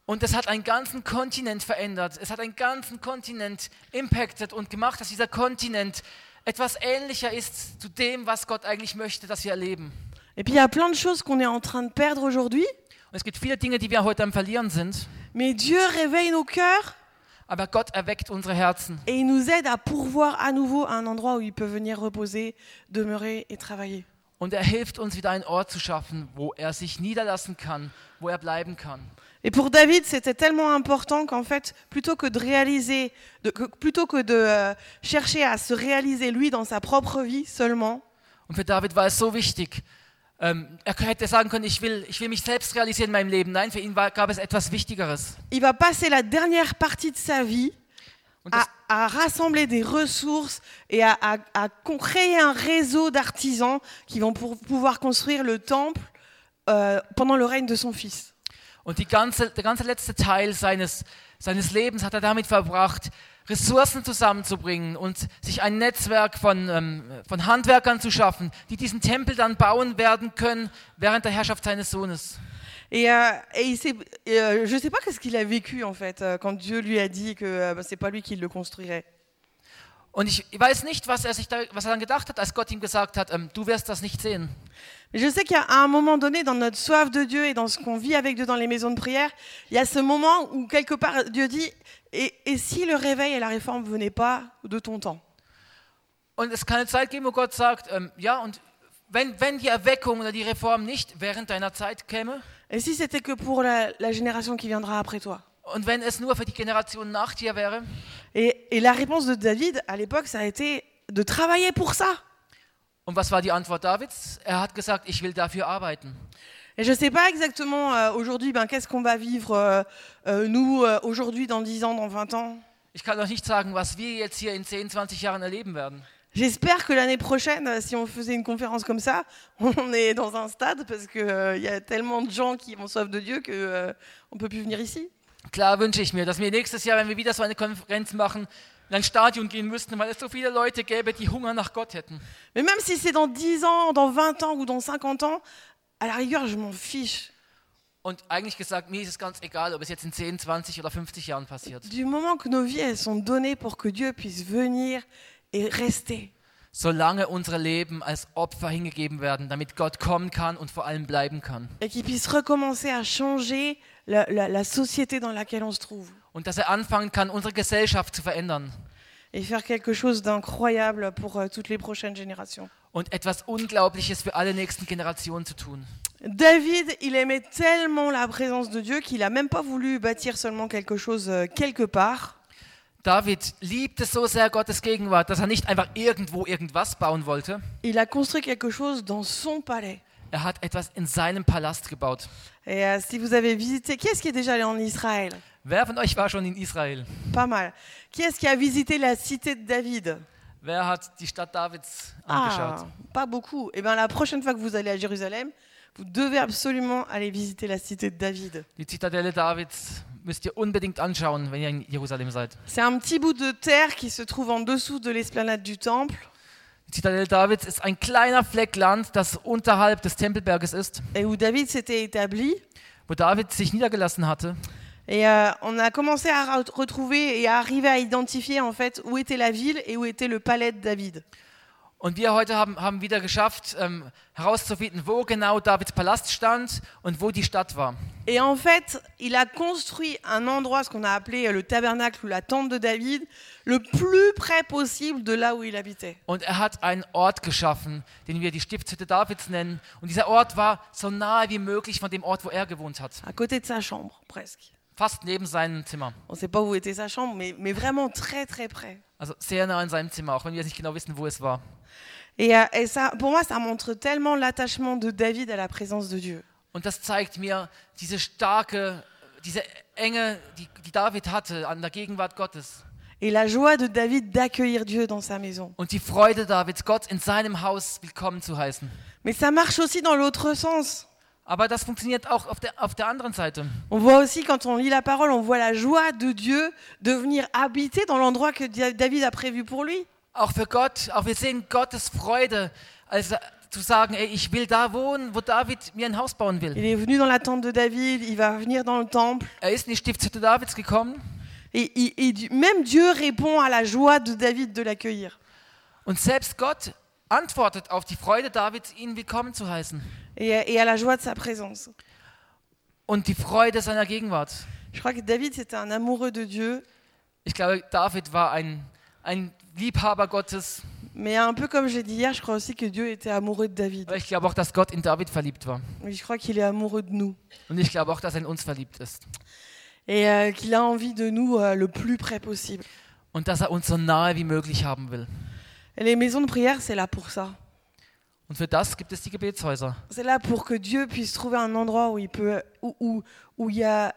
Und es hat einen ganzen Kontinent verändert. Es hat einen ganzen Kontinent impacted und gemacht, dass dieser Kontinent etwas ähnlicher ist zu dem, was Gott eigentlich möchte, dass wir erleben. Et puis il y a plein de choses qu'on est en train de perdre aujourd'hui, Und es gibt viele Dinge, die wir heute am Verlieren sind, mais Dieu réveille nos cœurs aber Gott erweckt unsere Herzen. et il nous aide à pourvoir à nouveau un endroit où il peut venir reposer, demeurer et travailler. Und er hilft uns wieder einen Ort zu schaffen, wo er sich niederlassen kann, wo er bleiben kann. Et pour David, c'était tellement important qu'en fait, plutôt que de réaliser, de- que- plutôt que de euh, chercher à se réaliser lui dans sa propre vie seulement, Und für David war es so wichtig. Ähm, er hätte sagen können, ich will, ich will mich selbst realisieren in meinem Leben. Nein, für ihn war, gab es etwas Wichtigeres. il va passer la dernière partie de sa vie à, à rassembler des ressources et à, à- à créer un réseau d'artisans qui vont pour- pouvoir construire le temple euh, pendant le règne de son fils. Und ganze, der ganze letzte Teil seines, seines Lebens hat er damit verbracht, Ressourcen zusammenzubringen und sich ein Netzwerk von, ähm, von Handwerkern zu schaffen, die diesen Tempel dann bauen werden können während der Herrschaft seines Sohnes. Et, euh, et il euh, je ne sais pas qu'est-ce qu'il a vécu en fait euh, quand Dieu lui a dit que euh, c'est pas lui qui le construirait. Und ich, ich weiß nicht, was er sich da, was er dann gedacht hat, als Gott ihm gesagt hat, ähm, du wirst das nicht sehen. Mais je sais qu'à un moment donné, dans notre soif de Dieu et dans ce qu'on vit avec Dieu dans les maisons de prière, il y a ce moment où quelque part Dieu dit et, et si le réveil et la réforme venaient pas de ton temps? Und es kann eine Zeit geben, wo Gott sagt, ähm, ja, und wenn, wenn die Erweckung oder die Reform nicht während deiner Zeit käme? Et si c'était que pour la, la génération qui viendra après toi und wenn es nur für die Generation nach dir wäre, et, et la réponse de David à l'époque, ça a été de travailler pour ça. und was war die Antwort Davids? Er hat gesagt, ich will dafür arbeiten. Et je ne sais pas exactement euh, aujourd'hui, ben, qu'est-ce qu'on va vivre, euh, euh, nous, euh, aujourd'hui, dans 10 ans, dans 20 ans. Ich kann euch nicht sagen, was wir jetzt hier in 10, 20 Jahren erleben werden. J'espère que l'année prochaine, euh, si on faisait une conférence comme ça, on est dans un stade parce qu'il y a tellement de gens qui ont soif de Dieu qu'on ne peut plus venir ici. Klar wünsche ich mir, dass wir nächstes Jahr, wenn wir wieder so eine Konferenz machen, in ein Stadion gehen müssten, weil es so viele Leute gäbe, die Hunger nach Gott hätten. Mais même si c'est dans 10 ans, dans 20 ans ou dans 50 ans, à la rigueur, je m'en fiche. Und eigentlich gesagt, mir ist es ganz egal, ob es jetzt in 10, 20 oder 50 Jahren passiert. Du moment que nos vies elles sont données pour que Dieu puisse venir et rester. Solange unsere Leben als Opfer hingegeben werden, damit Gott kommen kann und vor allem bleiben kann. Et qu'il puisse recommencer à changer la, la- la société dans laquelle on se trouve. Und dass er anfangen kann, unsere Gesellschaft zu verändern Et faire quelque chose d'incroyable pour euh, toutes les prochaines générations. und etwas Unglaubliches für alle nächsten Generationen zu tun. David, il aimait tellement la présence de Dieu qu'il a même pas voulu bâtir seulement quelque chose euh, quelque part. David liebte so sehr Gottes Gegenwart, dass er nicht einfach irgendwo irgendwas bauen wollte. Il a construit quelque chose dans son palais. Er hat etwas in seinem Palast gebaut. Et euh, si vous avez visité, qui est-ce qui est déjà allé en Israël Wer von euch war schon in Israel? Pas mal. Qui est-ce qui a visité la cité de David Wer hat die Stadt Davids Ah, angeschaut? pas beaucoup. Eh bien, la prochaine fois que vous allez à Jérusalem, vous devez absolument aller visiter la cité de David. Die Zitadelle Davids müsst ihr unbedingt anschauen, wenn ihr in Jerusalem seid. C'est un petit bout de terre qui se trouve en dessous de l'esplanade du temple Die Zitadelle Davids ist ein kleiner Fleck Land, das unterhalb des Tempelberges ist, et où David s'était établi. wo David sich niedergelassen hatte. Et euh, on a commencé à re- retrouver et à arriver à identifier en fait où était la ville et où était le palais de David. Und wir heute haben, haben wieder geschafft, ähm, herauszufinden, wo genau Davids Palast stand und wo die Stadt war. Et en fait, il a construit un endroit, ce qu'on a appelé le tabernacle ou la tente de David, le plus près possible de là où il habitait. Und er hat einen Ort geschaffen, den wir die Stiftshütte Davids nennen. Und dieser Ort war so nahe wie möglich von dem Ort, wo er gewohnt hat. À côté de sa chambre, presque. Fast neben seinem Zimmer. On ne sait pas où était sa chambre, mais, mais vraiment très très près. Also sehr nah an seinem Zimmer, auch wenn wir nicht genau wissen, wo es war. Et, euh, et ça, pour moi, ça montre tellement l'attachement de David à la présence de Dieu. Und das zeigt mir diese starke, diese enge, die, die David hatte an der Gegenwart Gottes. Et la joie de David d'accueillir Dieu dans sa maison. Und die Freude Davids, Gott in seinem Haus willkommen zu heißen. Mais ça marche aussi dans l'autre sens. Aber das funktioniert auch auf der, auf der anderen Seite. On voit aussi, quand on lit la parole, on voit la joie de Dieu de venir habiter dans l'endroit que David a prévu pour lui. Auch für Gott, auch wir sehen Gottes Freude, also zu sagen, ey, ich will da wohnen, wo David mir ein Haus bauen will. Il est venu dans la tente de David, il va venir dans le temple. Er ist in die Stiftshütte Davids gekommen Et, et- et même Dieu répond à la joie de David de l'accueillir. und selbst Gott antwortet auf die Freude Davids, ihn willkommen zu heißen Et, et à la joie de sa présence. und die Freude seiner Gegenwart. Je crois que David, c'était un amoureux de Dieu, Ich glaube, David war ein, ein Liebhaber Gottes, mais un peu comme j'ai dit hier, je crois aussi que Dieu était amoureux de David. ich glaube auch, dass Gott in David verliebt war. Et je crois qu'il est amoureux de nous. Und ich glaube auch, dass er in uns verliebt ist. Et euh, qu'il a envie de nous euh, le plus près possible. Und dass er uns so nahe wie möglich haben will. Et les maisons de prière, c'est là pour ça. Und für das gibt es die Gebetshäuser. C'est là pour que Dieu puisse trouver un endroit où il peut, où, où, où il y a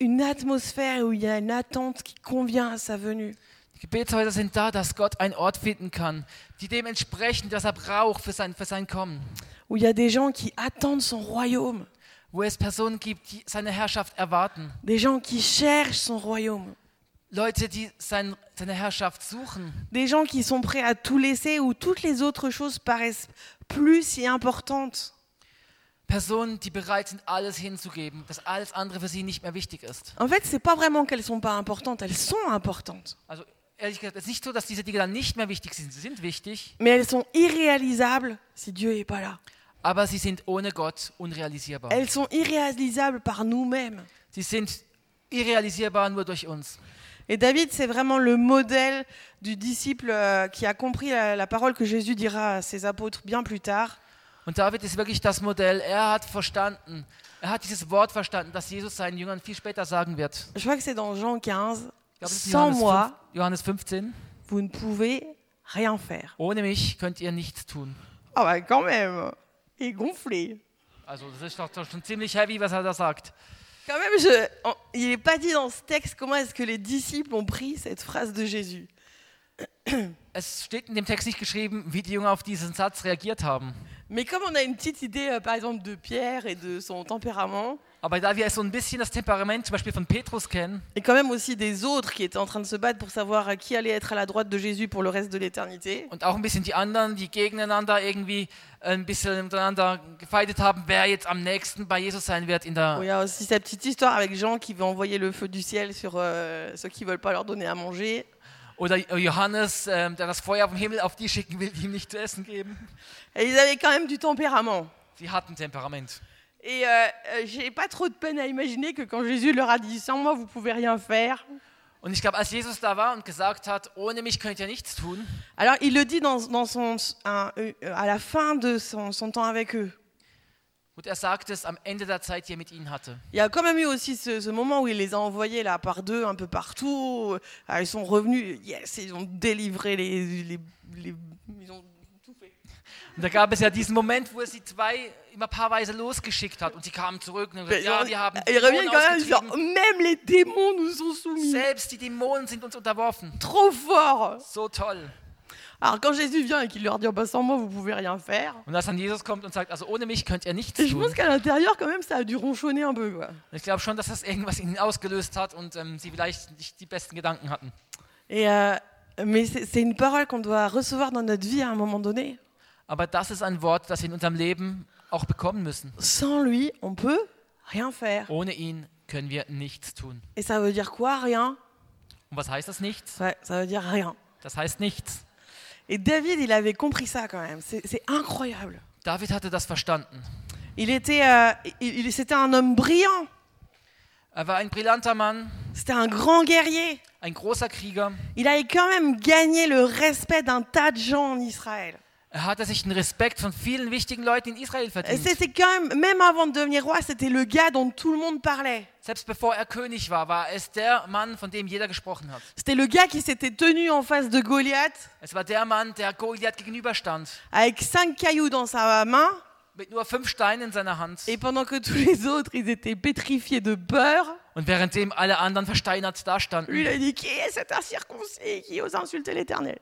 une atmosphère, où il y a une attente qui convient à sa venue. Die Gebetshäuser sind da, dass Gott einen Ort finden kann, die dem entsprechen, was er braucht für sein, für sein Kommen. Où il y a des gens qui attendent son royaume. Wo es Personen gibt, die seine Herrschaft erwarten. Des gens qui cherchent son royaume. Leute, die sein, seine Herrschaft suchen. Des gens qui sont prêts à tout laisser, où toutes les autres choses paraissent plus si importantes. Personen, die bereit sind, alles hinzugeben, dass alles andere für sie nicht mehr wichtig ist. En fait, c'est pas vraiment qu'elles sont pas importantes, elles sont importantes. Also ehrlich gesagt, es ist nicht so, dass diese Dinge dann nicht mehr wichtig sind. Sie sind wichtig, Mais elles sont irréalisables si Dieu n'est pas là. aber sie sind ohne Gott unrealisierbar. Elles sont irréalisables par nous-mêmes. Sie sind irrealisierbar nur durch uns. Et David, c'est vraiment le modèle du disciple euh, qui a compris la, la parole que Jésus dira à ses apôtres bien plus tard. Und David ist wirklich das Modell. Er hat verstanden, er hat dieses Wort verstanden, das Jesus seinen Jüngern viel später sagen wird. Je crois que c'est dans Jean 15. Sans moi, 5, Johannes 15. vous ne pouvez rien faire. Ohne mich könnt ihr nichts tun. Ah bah quand même, il est gonflé. Also das ist doch schon ziemlich heavy, was er da sagt. Quand même, je, en- il n'est pas dit dans ce texte comment est-ce que les disciples ont pris cette phrase de Jésus. Es steht in dem Text nicht geschrieben, wie die Jünger auf diesen Satz reagiert haben. Mais comme on a une petite idée, euh, par exemple, de Pierre et de son tempérament, Aber da wir so ein bisschen das Temperament. Zum Beispiel von Petrus kennen et quand même aussi des autres qui étaient en train de se battre pour savoir euh, qui allait être à la droite de Jésus pour le reste de l'éternité, und auch ein bisschen die anderen, die gegeneinander irgendwie ein bisschen miteinander gefeitet haben, wer jetzt am nächsten bei Jesus sein wird in Bon, der Il y a aussi cette petite histoire avec Jean qui veut envoyer le feu du ciel sur euh, ceux qui veulent pas leur donner à manger. Oder Johannes, ähm, der das Feuer vom Himmel auf die schicken will, die ihm nicht zu essen geben. Et ils avaient quand même du tempérament. Sie hatten Temperament. Et euh, euh, j'ai pas trop de peine à imaginer que quand Jésus leur a dit sans moi vous pouvez rien faire. Und ich glaube, als Jesus da war und gesagt hat, ohne mich könnt ihr nichts tun, Alors il le dit dans, dans son, un- euh, à la fin de son, son temps avec eux. Und er sagt es am Ende der Zeit, die er mit ihnen hatte. Il y a quand même eu aussi ce, ce moment où il les a envoyés là par deux un peu partout. Ah, ils sont revenus, yes, ils ont délivré les, les, les- ils ont tout fait. Und da gab es ja diesen Moment, wo er sie zwei immer paarweise losgeschickt hat und sie kamen zurück und haben gesagt, ja, wir haben ils reviennent quand même, genre, même les démons nous sont soumis. Selbst die Dämonen sind uns unterworfen. Trop fort. So toll. Alors quand Jésus vient et qu'il leur dit oh, bah, sans moi vous pouvez rien faire. Und als dann Jesus kommt und sagt, also ohne mich könnt ihr nichts Je tun. pense qu'à l'intérieur quand même ça a dû ronchonner un peu quoi. Ich glaube schon, dass das irgendwas in ihnen ausgelöst hat und ähm, sie vielleicht nicht die besten Gedanken hatten. Et euh, mais c'est c'est une parole qu'on doit recevoir dans notre vie à un moment donné. Aber das ist ein Wort, das wir in unserem Leben auch bekommen müssen. Sans lui, on peut rien faire. Ohne ihn können wir nichts tun. Et ça veut dire quoi Rien. Und was heißt das nichts? Ouais, ça veut dire rien. Das heißt nichts. Et David, il avait compris ça quand même. C'est incroyable. David hatte das verstanden. Il était, euh, il, il- c'était un homme brillant. Er war ein brillanter Mann, C'était un grand guerrier. ein großer Krieger. Il avait quand même gagné le respect d'un tas de gens en Israël. Er hatte sich den Respekt von vielen wichtigen Leuten in Israel verdient. C'était quand même, même avant de devenir roi, c'était le gars dont tout le monde parlait. Selbst bevor er König war, war es der Mann, von dem jeder gesprochen hat. C'était le gars qui s'était tenu en face de Goliath Es war der Mann, der Goliath gegenüberstand, avec cinq cailloux dans sa main. mit nur fünf Steinen in seiner Hand. Et pendant que tous les autres, ils étaient pétrifiés de peur, Und währenddem alle anderen versteinert lui, dastanden. il a dit Qui est cet incirconcis qui ose insulter l'éternel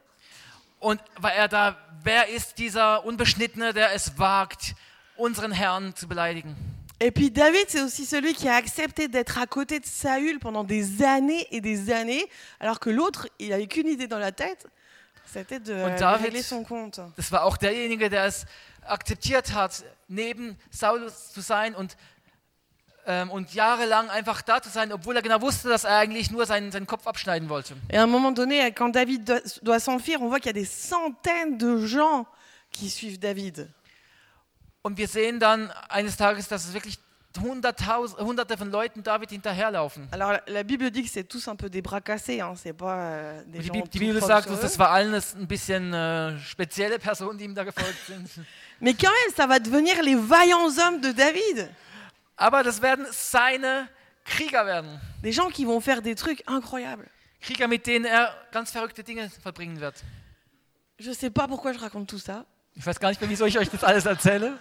Und war er da, wer ist dieser Unbeschnittene, der es wagt, unseren Herrn zu beleidigen? Et puis David, c'est aussi celui qui a accepté d'être à côté de Saül pendant des années et des années, alors que l'autre, il avait qu'une idée dans la tête, c'était de euh, David- régler son compte. Das war auch derjenige, der es akzeptiert hat, neben Saulus zu sein und, ähm, und jahrelang einfach da zu sein, obwohl er genau wusste, dass er eigentlich nur seinen, seinen Kopf abschneiden wollte. Et à un moment donné, quand David doit, doit s'enfuir, on voit qu'il y a des centaines de gens qui suivent David. Und wir sehen dann eines Tages, dass es wirklich hunderte von Leuten David hinterherlaufen. Alors la, Bible dit que c'est tous un peu des bras cassés, hein, c'est pas euh, des Und die, gens die Bibel sagt uns, das war alles ein bisschen äh, spezielle Personen, die ihm da gefolgt sind. Mais quand même, ça va devenir les vaillants hommes de David. Aber das werden seine Krieger werden. Des gens qui vont faire des trucs incroyables. Krieger, mit denen er ganz verrückte Dinge verbringen wird. Je sais pas pourquoi je raconte tout ça. Ich weiß gar nicht mehr, wieso ich euch das alles erzähle,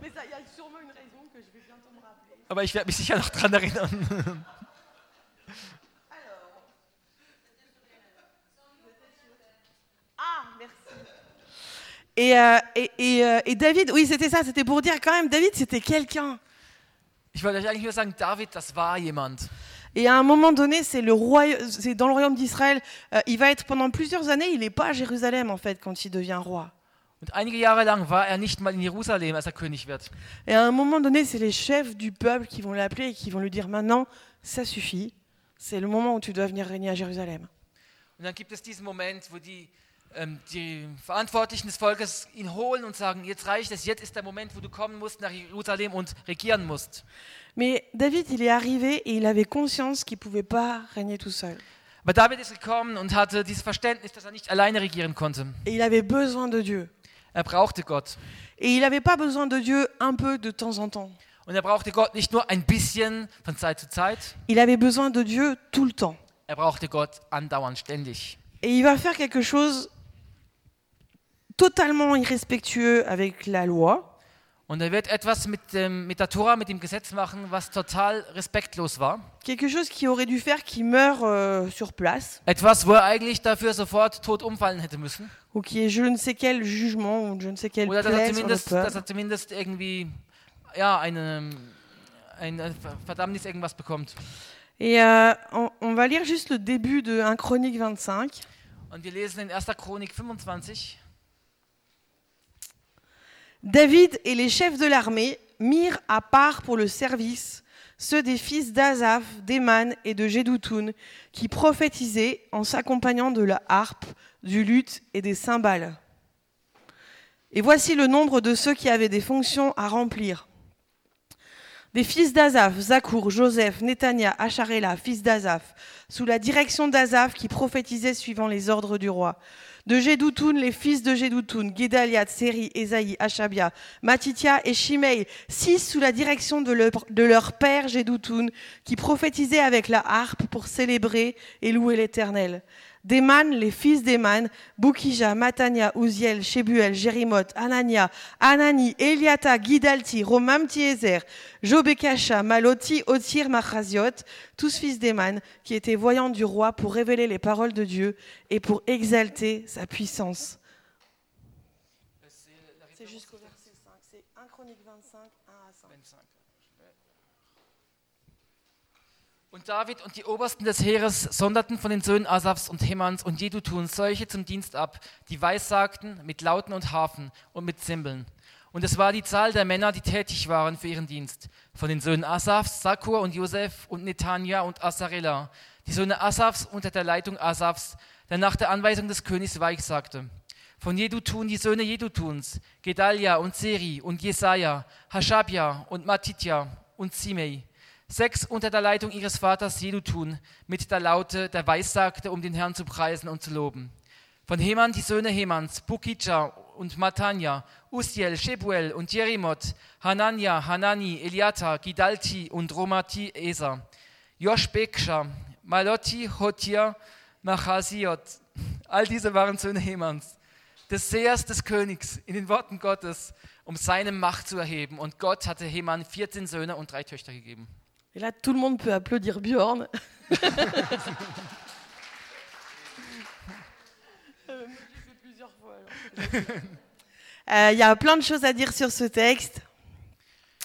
Mais il y a sûrement une raison que je vais bientôt me rappeler. aber ich werde mich sicher noch dran erinnern. Et, euh, et, et, euh, et David, oui, c'était ça, c'était pour dire quand même, David, c'était quelqu'un. Ich wollte euch eigentlich nur sagen, David, das war jemand. Et à un moment donné, c'est le c'est dans le royaume d'Israël. euh, il va être pendant plusieurs années, il n'est pas à Jérusalem en fait quand il devient roi. Und einige Jahre lang war er nicht mal in Jerusalem, als er König wird. Et à un moment donné, c'est les chefs du peuple qui vont l'appeler et qui vont lui dire maintenant, ça suffit. C'est le moment où tu dois venir régner à Jérusalem. Und dann gibt es diesen Moment, wo die, die Verantwortlichen des Volkes ihn holen und sagen, jetzt reicht es, jetzt ist der Moment, wo du kommen musst nach Jerusalem und regieren musst. Mais David, il est arrivé et il avait conscience qu'il pouvait pas régner tout seul. Aber David ist gekommen und hatte dieses Verständnis, dass er nicht alleine regieren konnte. Et il avait besoin de Dieu. Er brauchte Gott. Et il n'avait pas besoin de Dieu un peu de temps en temps. Und er brauchte Gott nicht nur ein bisschen von Zeit zu Zeit, Il avait besoin de Dieu tout le temps. er brauchte Gott andauernd, ständig. Et il va faire quelque chose totalement irrespectueux avec la loi. Und er wird etwas mit, dem, mit der Tora, mit dem Gesetz machen, was total respektlos war. Quelque chose qu'il aurait dû faire qui meurt euh, sur place. Etwas, wo er eigentlich dafür sofort tot umfallen hätte müssen. Ou qui est je ne sais quel jugement ou je ne sais quelle Oder dass er plaie sur le zumindest, dass er zumindest irgendwie ja, eine, eine Verdammnis irgendwas bekommt. Et euh, on, on va lire juste le début de 1 Chronique 25. Und wir lesen in 1. Chronik 25. David et les chefs de l'armée mirent à part pour le service ceux des fils d'Azaph, d'Eman et de Jeduthun, qui prophétisaient en s'accompagnant de la harpe, du luth et des cymbales. Et voici le nombre de ceux qui avaient des fonctions à remplir. Des fils d'Azaph, Zakour, Joseph, Netania, Acharela, fils d'Azaph, sous la direction d'Azaph qui prophétisait suivant les ordres du roi. De Jeduthun, les fils de Jeduthun, Guédalia, Tseri, Esaïe, Achabia, Matitia et Shimei, six sous la direction de leur, père Jeduthun, qui prophétisait avec la harpe pour célébrer et louer l'Éternel. D'Eman, les fils d'Eman, Boukija, Matania, Uziel, Shebuel, Jérimot, Anania, Anani, Eliata, Gidalti, Romam Tiezer, Jobekasha, Maloti, Otir, Machaziot, tous fils d'Eman, qui étaient voyants du roi pour révéler les paroles de Dieu et pour exalter sa puissance. Und David und die Obersten des Heeres sonderten von den Söhnen Asafs und Hemans und Jedutun solche zum Dienst ab, die weissagten mit Lauten und Harfen und mit Zimbeln. Und es war die Zahl der Männer, die tätig waren für ihren Dienst. Von den Söhnen Asafs, Sakur und Josef und Netania und Asarela. Die Söhne Asafs unter der Leitung Asafs, der nach der Anweisung des Königs weissagte. Von Jedutun die Söhne Jedutuns, Gedalia und Seri und Jesaja, Hashabia und Matitja und Simei. Sechs unter der Leitung ihres Vaters Jedutun, mit der Laute, der weissagte, um den Herrn zu preisen und zu loben. Von Heman die Söhne Hemans, Bukija und Matanja, Usiel, Shebuel und Jerimot, Hanania, Hanani, Eliata, Gidalti und Romati Esa. Joshbeksha, Malotti, Hotia, Machasiot. All diese waren Söhne Hemans, des Sehers des Königs in den Worten Gottes, um seine Macht zu erheben. Und Gott hatte Heman 14 Söhne und drei Töchter gegeben. Et là, tout le monde peut applaudir Bjorn. Euh, Il y a plein de choses à dire sur ce texte.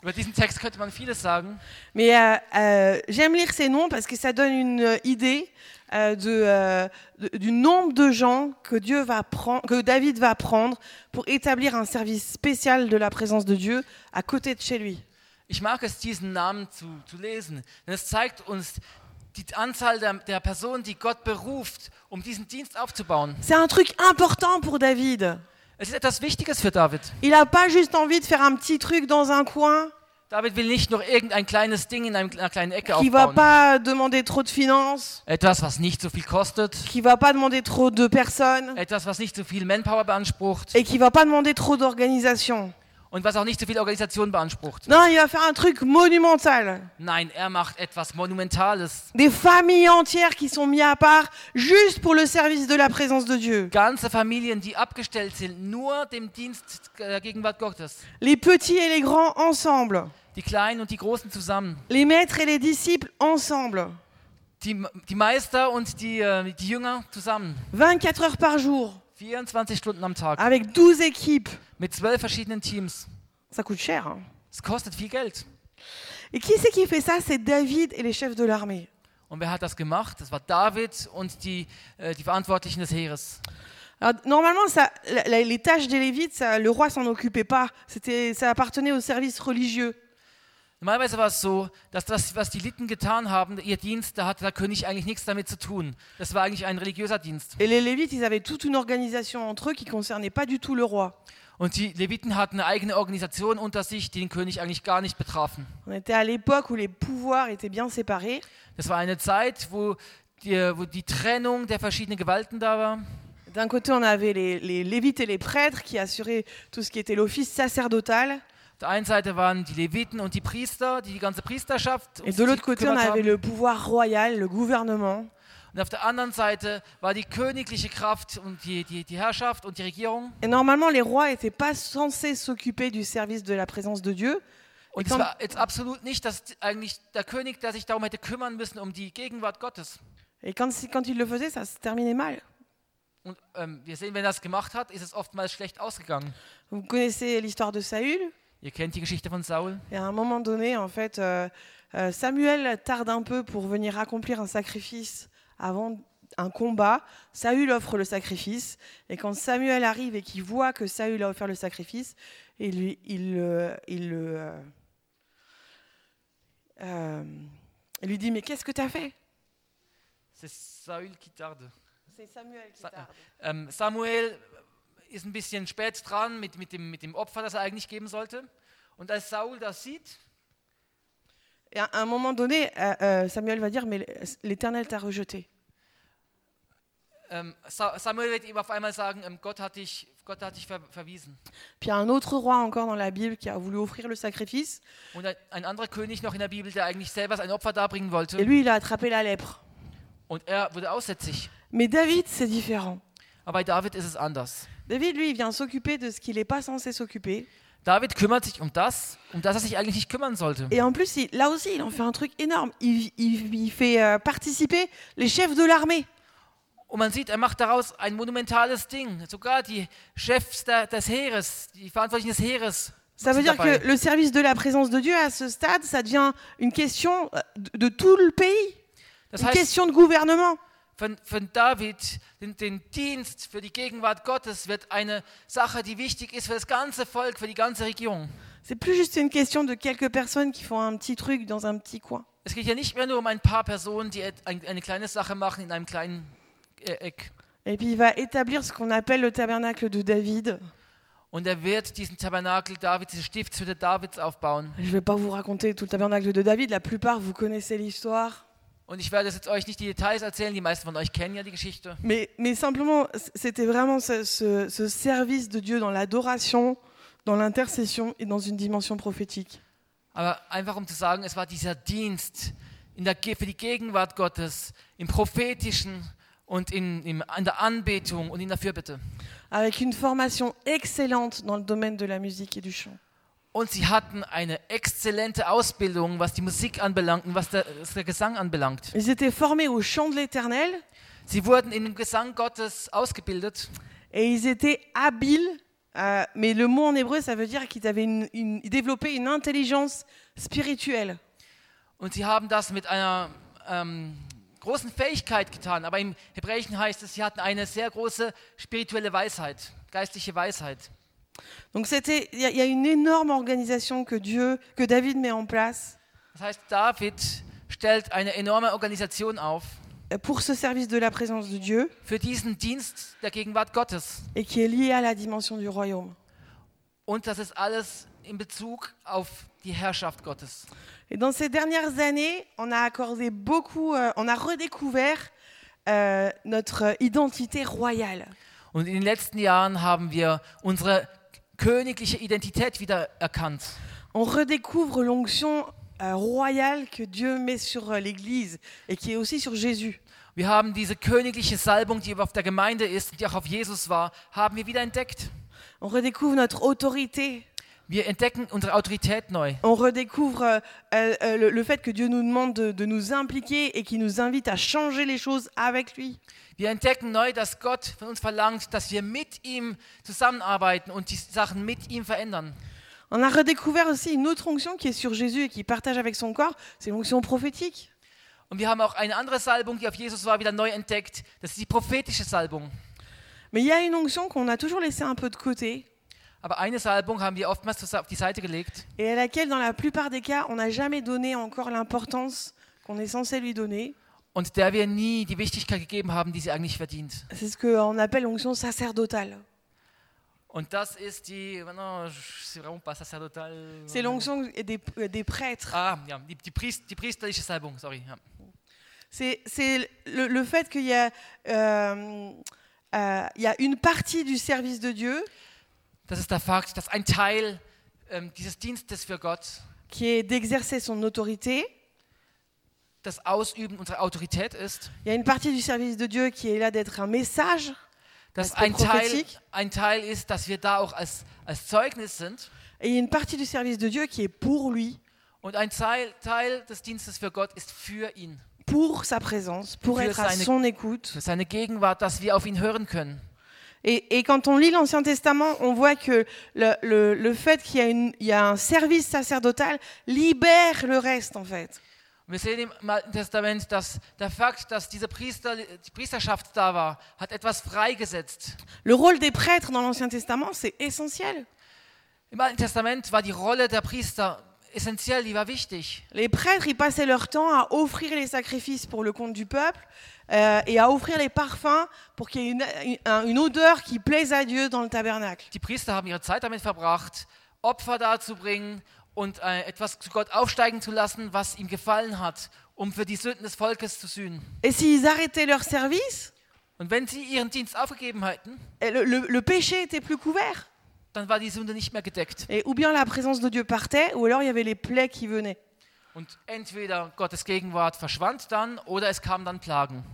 Über diesen Text könnte man vieles sagen. Mais euh, euh, j'aime lire ces noms parce que ça donne une idée de, de- du nombre de gens que, Dieu va prendre, que David va prendre pour établir un service spécial de la présence de Dieu à côté de chez lui. Ich mag es, diesen Namen zu, zu lesen, denn es zeigt uns die Anzahl der, der Personen, die Gott beruft, um diesen Dienst aufzubauen. C'est un truc important pour David. Es ist etwas Wichtiges für David. Il n'a pas juste envie de faire un petit truc dans un coin David will nicht nur irgendein kleines Ding in einer kleinen Ecke qui va aufbauen. pas demander trop de finances, Etwas, was nicht so viel kostet. qui va pas demander trop de personnes Etwas, was nicht so viel Manpower beansprucht. et qui va pas demander trop d'organisation. Und was auch nicht so viel Organisation beansprucht. Non, il va faire un truc monumental. Nein, er macht etwas Monumentales. Des familles entières qui sont mises à part juste pour le service de la présence de Dieu. Ganze Familien, die abgestellt sind, nur dem Dienst der Gegenwart Gottes. Les petits et les grands ensemble. Die Kleinen und die Großen zusammen. Les maîtres et les disciples ensemble. Die, die Meister und die, äh, die Jünger zusammen. 24 heures par jour. 24 Stunden am Tag. Avec 12 équipes. Mit zwölf verschiedenen Teams. Ça coûte cher. hein. Es kostet viel Geld. Et qui c'est qui fait ça? C'est David et les chefs de l'armée. Und wer hat das gemacht? Das war David und die, äh, die Verantwortlichen des Heeres. Alors, normalement, ça, la- la- les tâches des Lévites, ça, le roi s'en occupait pas. C'était, ça appartenait au service religieux. Normalerweise war es so, dass das, was die Litten getan haben, ihr Dienst, da hatte der König eigentlich nichts damit zu tun. Das war eigentlich ein religiöser Dienst. Et les Lévites, ils avaient toute une organisation entre eux qui concernait pas du tout le roi. Und die Leviten hatten eine eigene Organisation unter sich, die den König eigentlich gar nicht betrafen. On était à l'époque où les pouvoirs étaient bien séparés. Das war eine Zeit, wo die, wo die Trennung der verschiedenen Gewalten da war. D'un côté, on avait les, les Lévites et les prêtres qui assuraient tout ce qui était l'office sacerdotal. Auf der einen Seite waren die Leviten und die Priester, die die ganze Priesterschaft Et de l'autre côté, on avait le pouvoir royal, le gouvernement. Und auf der anderen Seite war die königliche Kraft und die, die, die Herrschaft und die Regierung. Et normalement, les rois n'étaient pas censés s'occuper du service de la présence de Dieu. Und es war jetzt absolut nicht, dass eigentlich der König, der sich darum hätte kümmern müssen, um die Gegenwart Gottes. Et quand, quand il le faisait, ça se terminait mal. Und ähm, wir sehen, wenn er das gemacht hat, ist es oftmals schlecht ausgegangen. Vous connaissez l'histoire de Saül Ihr kennt die Geschichte von Saul? Et à un moment donné, en fait, euh, euh, Samuel tarde un peu pour venir accomplir un sacrifice avant un combat. Saül offre le sacrifice. Et quand Samuel arrive et qu'il voit que Saül a offert le sacrifice, lui, il, le, euh, il lui dit Mais qu'est-ce que tu as fait? C'est Saul qui tarde. C'est Samuel Sa- Ähm, Samuel ist ein bisschen spät dran mit, mit, dem, mit dem Opfer, das er eigentlich geben sollte. Und als Saul das sieht, Et à un moment donné, euh, euh, Samuel va dire Mais l'Éternel t'a rejeté. ähm, Sa Samuel wird ihm auf einmal sagen, ähm, Gott hat dich, Gott hat dich ver verwiesen. Puis il y a un autre roi encore dans la Bible qui a voulu offrir le sacrifice. Und ein, anderer König noch in der Bibel, der eigentlich selber ein Opfer darbringen wollte. Et lui, il a attrapé la lèpre. Und er wurde aussätzig. Mais David, c'est différent. Aber bei David ist es anders. David, lui, il vient s'occuper de ce qu'il n'est pas censé s'occuper. David kümmert sich um das, um das er sich eigentlich nicht kümmern sollte. Et en plus, il- là aussi, il en fait un truc énorme. Il, il- il fait euh, participer les chefs de l'armée. Und man sieht, er macht daraus ein monumentales Ding. Sogar die Chefs der, des Heeres, die Verantwortlichen des Heeres. Ça veut dire dabei. que le service de la présence de Dieu, à ce stade, ça devient une question euh, de, de tout le pays, Das une heißt, question de gouvernement. Von, von David, den, den Dienst für die Gegenwart Gottes, wird eine Sache, die wichtig ist für das ganze Volk, für die ganze Regierung. C'est plus juste une question de quelques personnes qui font un petit truc dans un petit coin. Es geht ja nicht mehr nur um ein paar Personen, die ein- eine kleine Sache machen in einem kleinen äh, Eck. Et puis il va établir ce qu'on appelle le tabernacle de David. Und er wird diesen Tabernakel Davids, diese Stiftshütte Davids aufbauen. Je vais pas vous raconter tout le tabernacle de David, la plupart vous connaissez l'histoire. Und ich werde jetzt euch nicht die Details erzählen, die meisten von euch kennen ja die Geschichte. Mais, mais simplement, c'était vraiment ce, ce- ce service de Dieu dans l'adoration, dans l'intercession et dans une dimension prophétique. Aber einfach um zu sagen, es war dieser Dienst in der, für die Gegenwart Gottes, im prophetischen und in, im, in der Anbetung und in der Fürbitte. Avec une formation excellente dans le domaine de la musique et du chant. Und sie hatten eine exzellente Ausbildung, was die Musik anbelangt und was der, was der Gesang anbelangt. Ils étaient formés au chant de l'Éternel Sie wurden in dem Gesang Gottes ausgebildet et ils étaient habiles. euh, mais le mot en hébreu, ça veut dire qu'ils avaient une, une- ils développaient une intelligence spirituelle. und sie haben das mit einer ähm, großen Fähigkeit getan. Aber im Hebräischen heißt es, sie hatten eine sehr große spirituelle Weisheit, geistliche Weisheit. Donc c'était, il y, y a une énorme organisation que Dieu, que David met en place Das heißt, David stellt eine enorme Organisation auf euh, pour ce service de la présence de Dieu für diesen Dienst der Gegenwart Gottes. et qui est lié à la dimension du royaume. Und das ist alles in Bezug auf die Herrschaft Gottes. Et dans ces dernières années, on a accordé beaucoup, euh, on a redécouvert euh, notre identité royale. Und in den letzten Jahren haben wir unsere königliche Identität wieder erkannt. On redécouvre l'onction euh, royale que Dieu met sur euh, l'Église et qui est aussi sur Jésus. Wir haben diese königliche Salbung, die auf der Gemeinde ist und die auch auf Jesus war, haben wir wieder entdeckt. On redécouvre notre autorité. Wir entdecken unsere Autorität neu. On redécouvre euh, euh, euh, le, le fait que Dieu nous demande de, de nous impliquer et qui nous invite à changer les choses avec lui. Wir entdecken neu, dass Gott von uns verlangt, dass wir mit ihm zusammenarbeiten und die Sachen mit ihm verändern. On a redécouvert aussi une autre onction qui est sur Jésus et qui partage avec son corps, c'est l'onction prophétique. Und wir haben auch eine andere Salbung, die auf Jesus war, wieder neu entdeckt. Das ist die prophetische Salbung. Mais il y a une onction qu'on a toujours laissée un peu de côté Aber eine Salbung haben wir oftmals auf die Seite gelegt et à laquelle, dans la plupart des cas, on n'a jamais donné encore l'importance qu'on est censé lui donner. und der wir nie die Wichtigkeit gegeben haben, die sie eigentlich verdient. C'est ce qu'on appelle l'onction sacerdotale. Und das ist die, non, c'est vraiment pas sacerdotal. C'est l'onction des, euh, des prêtres. Ah, ja, die, die, Priest, die priesterliche Salbung, sorry. Ja. C'est c'est le, le fait qu'il y, a, euh, euh, il y a une partie du service de Dieu Das ist der Fakt, dass ein Teil ähm, dieses Dienstes für Gott qui est d'exercer son autorité. das Ausüben unserer Autorität ist. Il y a une partie du service de Dieu qui est là d'être un message. Dass ein Teil, prophétique. ein Teil ist, dass wir da auch als, als Zeugnis sind. Et il y a une partie du service de Dieu qui est pour lui, Und ein Teil, Teil des Dienstes für Gott ist für ihn, pour sa présence, pour Für être à seine- son écoute. für seine Gegenwart, dass wir auf ihn hören können. Et, et quand on lit l'Ancien Testament, on voit que le, le- le fait qu'il y, y a un service sacerdotal libère le reste, en fait. Wir sehen im Alten Testament, dass der Fakt, dass diese Priester, die Priesterschaft da war, hat etwas freigesetzt. Le rôle des prêtres dans l'Ancien Testament, c'est essentiel. Im Alten Testament war die Rolle der Priester essentiell, die war wichtig. Les prêtres, ils passaient leur temps à offrir les sacrifices pour le compte du peuple euh, et à offrir les parfums pour qu'il y ait une, une- odeur qui plaise à Dieu dans le tabernacle. Die Priester haben ihre Zeit damit verbracht, Opfer darzubringen und äh, etwas zu Gott aufsteigen zu lassen, was ihm gefallen hat, um für die Sünden des Volkes zu sühnen. Et s'ils arrêtaient leur service, Und wenn sie ihren Dienst aufgegeben hätten, eh, le, le- le péché était plus couvert. dann war die Sünde nicht mehr gedeckt. Et ou bien la présence de Dieu partait, ou alors il y avait les plaies qui venaient. Und entweder Gottes Gegenwart verschwand dann oder es kamen dann Plagen.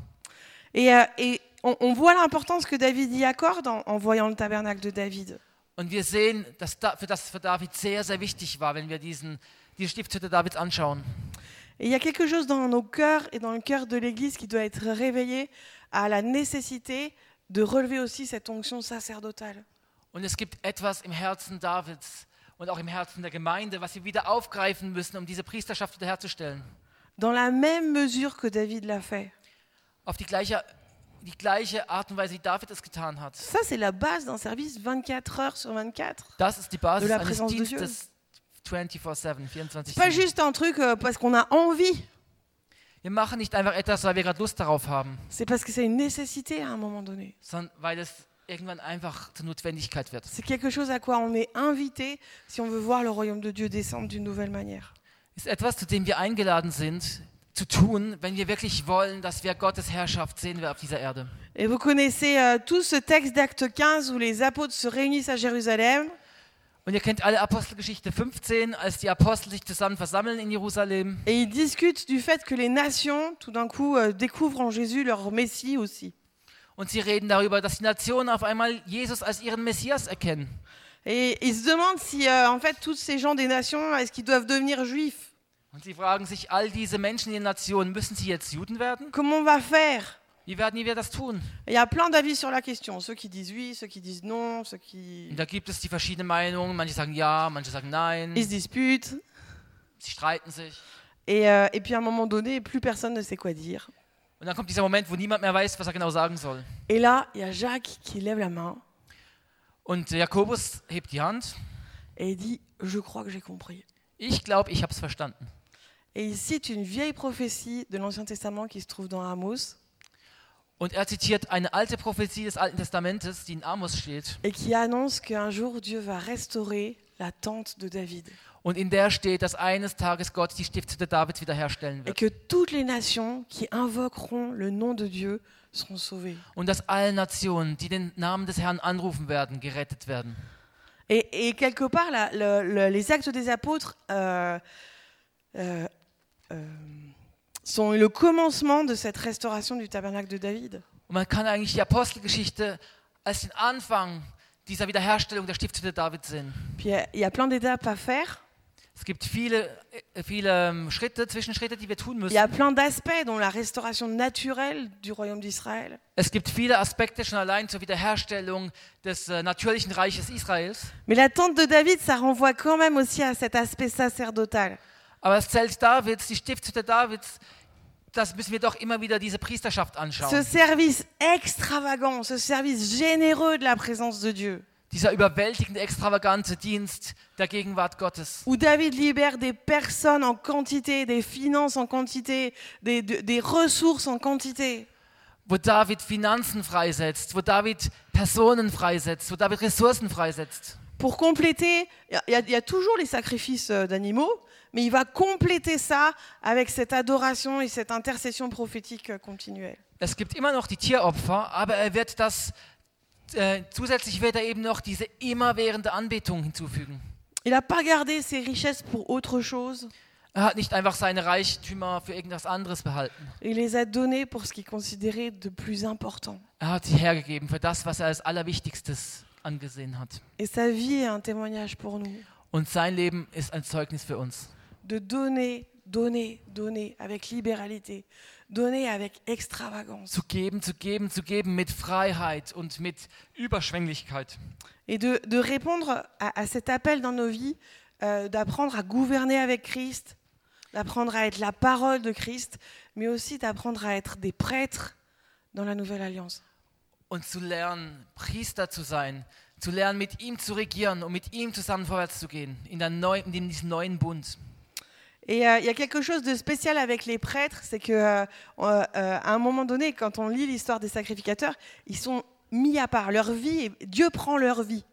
Et, euh, et on, on voit l'importance que David y accorde en, en voyant le tabernacle de David. Und wir sehen, dass da, für das für David sehr, sehr wichtig war, wenn wir diesen, diese Stiftshütte Davids anschauen. Et il y a quelque chose dans nos cœurs et dans le cœur de l'Église qui doit être réveillé à la nécessité de relever aussi cette onction sacerdotale. Und es gibt etwas im Herzen Davids und auch im Herzen der Gemeinde, was wir wieder aufgreifen müssen, um diese Priesterschaft wiederherzustellen. Dans la même mesure que David l'a fait. Auf die gleiche, die gleiche Art und Weise, wie David es getan hat. Ça, c'est la base d'un service 24 heures sur 24. Das ist die Basis De la eines présence de Dieu. Dienstes 24-7, 24 C'est pas juste un truc euh, parce qu'on a envie. Wir machen nicht einfach etwas, weil wir gerade Lust darauf haben, C'est parce que c'est une nécessité à un moment donné. sondern weil es irgendwann einfach zur Notwendigkeit wird. C'est quelque chose à quoi on est invité si on veut voir le royaume de Dieu descendre d'une nouvelle manière. ist etwas, zu dem wir eingeladen sind, zu tun, wenn wir wirklich wollen, dass wir Gottes Herrschaft sehen wir auf dieser Erde. Et vous connaissez euh, tous ce texte d'acte 15 où les apôtres se réunissent à Jérusalem Und ihr kennt alle Apostelgeschichte 15, als die Apostel sich zusammen versammeln in Jerusalem. et ils discutent du fait que les nations, tout d'un coup, euh, découvrent en Jésus leur Messie aussi. Und sie reden darüber, dass die Nationen auf einmal Jesus als ihren Messias erkennen. Et ils se demandent si, euh, en fait, tous ces gens des nations, est-ce qu'ils doivent devenir juifs Und sie fragen sich, all diese Menschen in den Nationen, müssen sie jetzt Juden werden? Comment on va faire Wie werden wir das tun? Il y a plein d'avis sur la question. Ceux qui disent oui, ceux qui disent non, ceux qui... Und da gibt es die verschiedenen Meinungen. Manche sagen ja, manche sagen nein. Ils se disputent. Sie streiten sich. Et, euh, et puis à un moment donné, plus personne ne sait quoi dire. Und dann kommt dieser Moment, wo niemand mehr weiß, was er genau sagen soll. Et là, il y a Jacques qui lève la main Und Jakobus hebt die Hand. et il dit Je crois que j'ai compris. Ich glaube, ich habe es verstanden. Et il cite une vieille prophétie de l'Ancien Testament qui se trouve dans Amos Und er zitiert eine alte Prophetie des Alten Testamentes, die in Amos steht. et qui annonce qu'un jour Dieu va restaurer la tente de David Und in der steht, dass eines Tages Gott die Stiftshütte Davids wiederherstellen et wird. que toutes les nations qui invoqueront le nom de Dieu seront sauvées. Und dass alle Nationen, die den Namen des Herrn anrufen werden, gerettet werden. Et, et quelque part, la- le- le- les actes des apôtres euh, euh, sont le commencement de cette restauration du tabernacle de David. Und man kann eigentlich die Apostelgeschichte als den Anfang dieser Wiederherstellung der Stiftshütte Davids sehen. Puis il y a- il y, a plein d'étapes à faire. Es gibt viele, äh, viele ähm, Schritte, Zwischenschritte, die wir tun Il y a müssen. plein d'aspects, dont la restauration naturelle du royaume d'Israël. Es gibt viele Aspekte schon allein zur Wiederherstellung des äh, natürlichen Reiches Israels. Mais la tente de David, ça renvoie quand même aussi à cet aspect sacerdotal. Aber das Zelt Davids, die Stiftshütte Davids, das müssen wir doch immer wieder diese Priesterschaft Ce anschauen. service extravagant, ce service généreux de la présence de Dieu, Dieser überwältigende, extravagante Dienst der Gegenwart Gottes. où David libère des personnes en quantité, des finances en quantité, des, de- des ressources en quantité. Wo David Finanzen freisetzt, wo David Personen freisetzt, wo David Ressourcen freisetzt. Pour compléter, il y a- y a toujours les sacrifices euh, d'animaux, mais il va compléter ça avec cette adoration et cette intercession prophétique continuelle. Es gibt immer noch die Tieropfer, aber er wird das, äh, zusätzlich wird er eben noch diese immerwährende Anbetung hinzufügen. Il n'a pas gardé ses richesses pour autre chose, Er hat nicht einfach seine Reichtümer für irgendwas anderes behalten. il les a donnés pour ce qu'il considérait de plus important. Er hat sie hergegeben für das, was er als Allerwichtigstes angesehen hat. Et sa vie est un témoignage pour nous. Und sein Leben ist ein Zeugnis für uns. De donner, donner, donner avec libéralité, donner avec extravagance. Zu geben, zu geben, zu geben mit Freiheit und mit Überschwänglichkeit. Et de, de répondre à, à cet appel dans nos vies, euh, d'apprendre à gouverner avec Christ, d'apprendre à être la parole de Christ, mais aussi d'apprendre à être des prêtres dans la nouvelle alliance. Und zu lernen, Priester zu sein, zu lernen, mit ihm zu regieren und mit ihm zusammen vorwärts zu gehen, in, der neu, in diesem neuen Bund. Et euh, il y a quelque chose de spécial avec les prêtres, c'est que euh, euh, un moment donné, quand on lit l'histoire des sacrificateurs, ils sont mis à part. Leur vie, Dieu prend leur vie.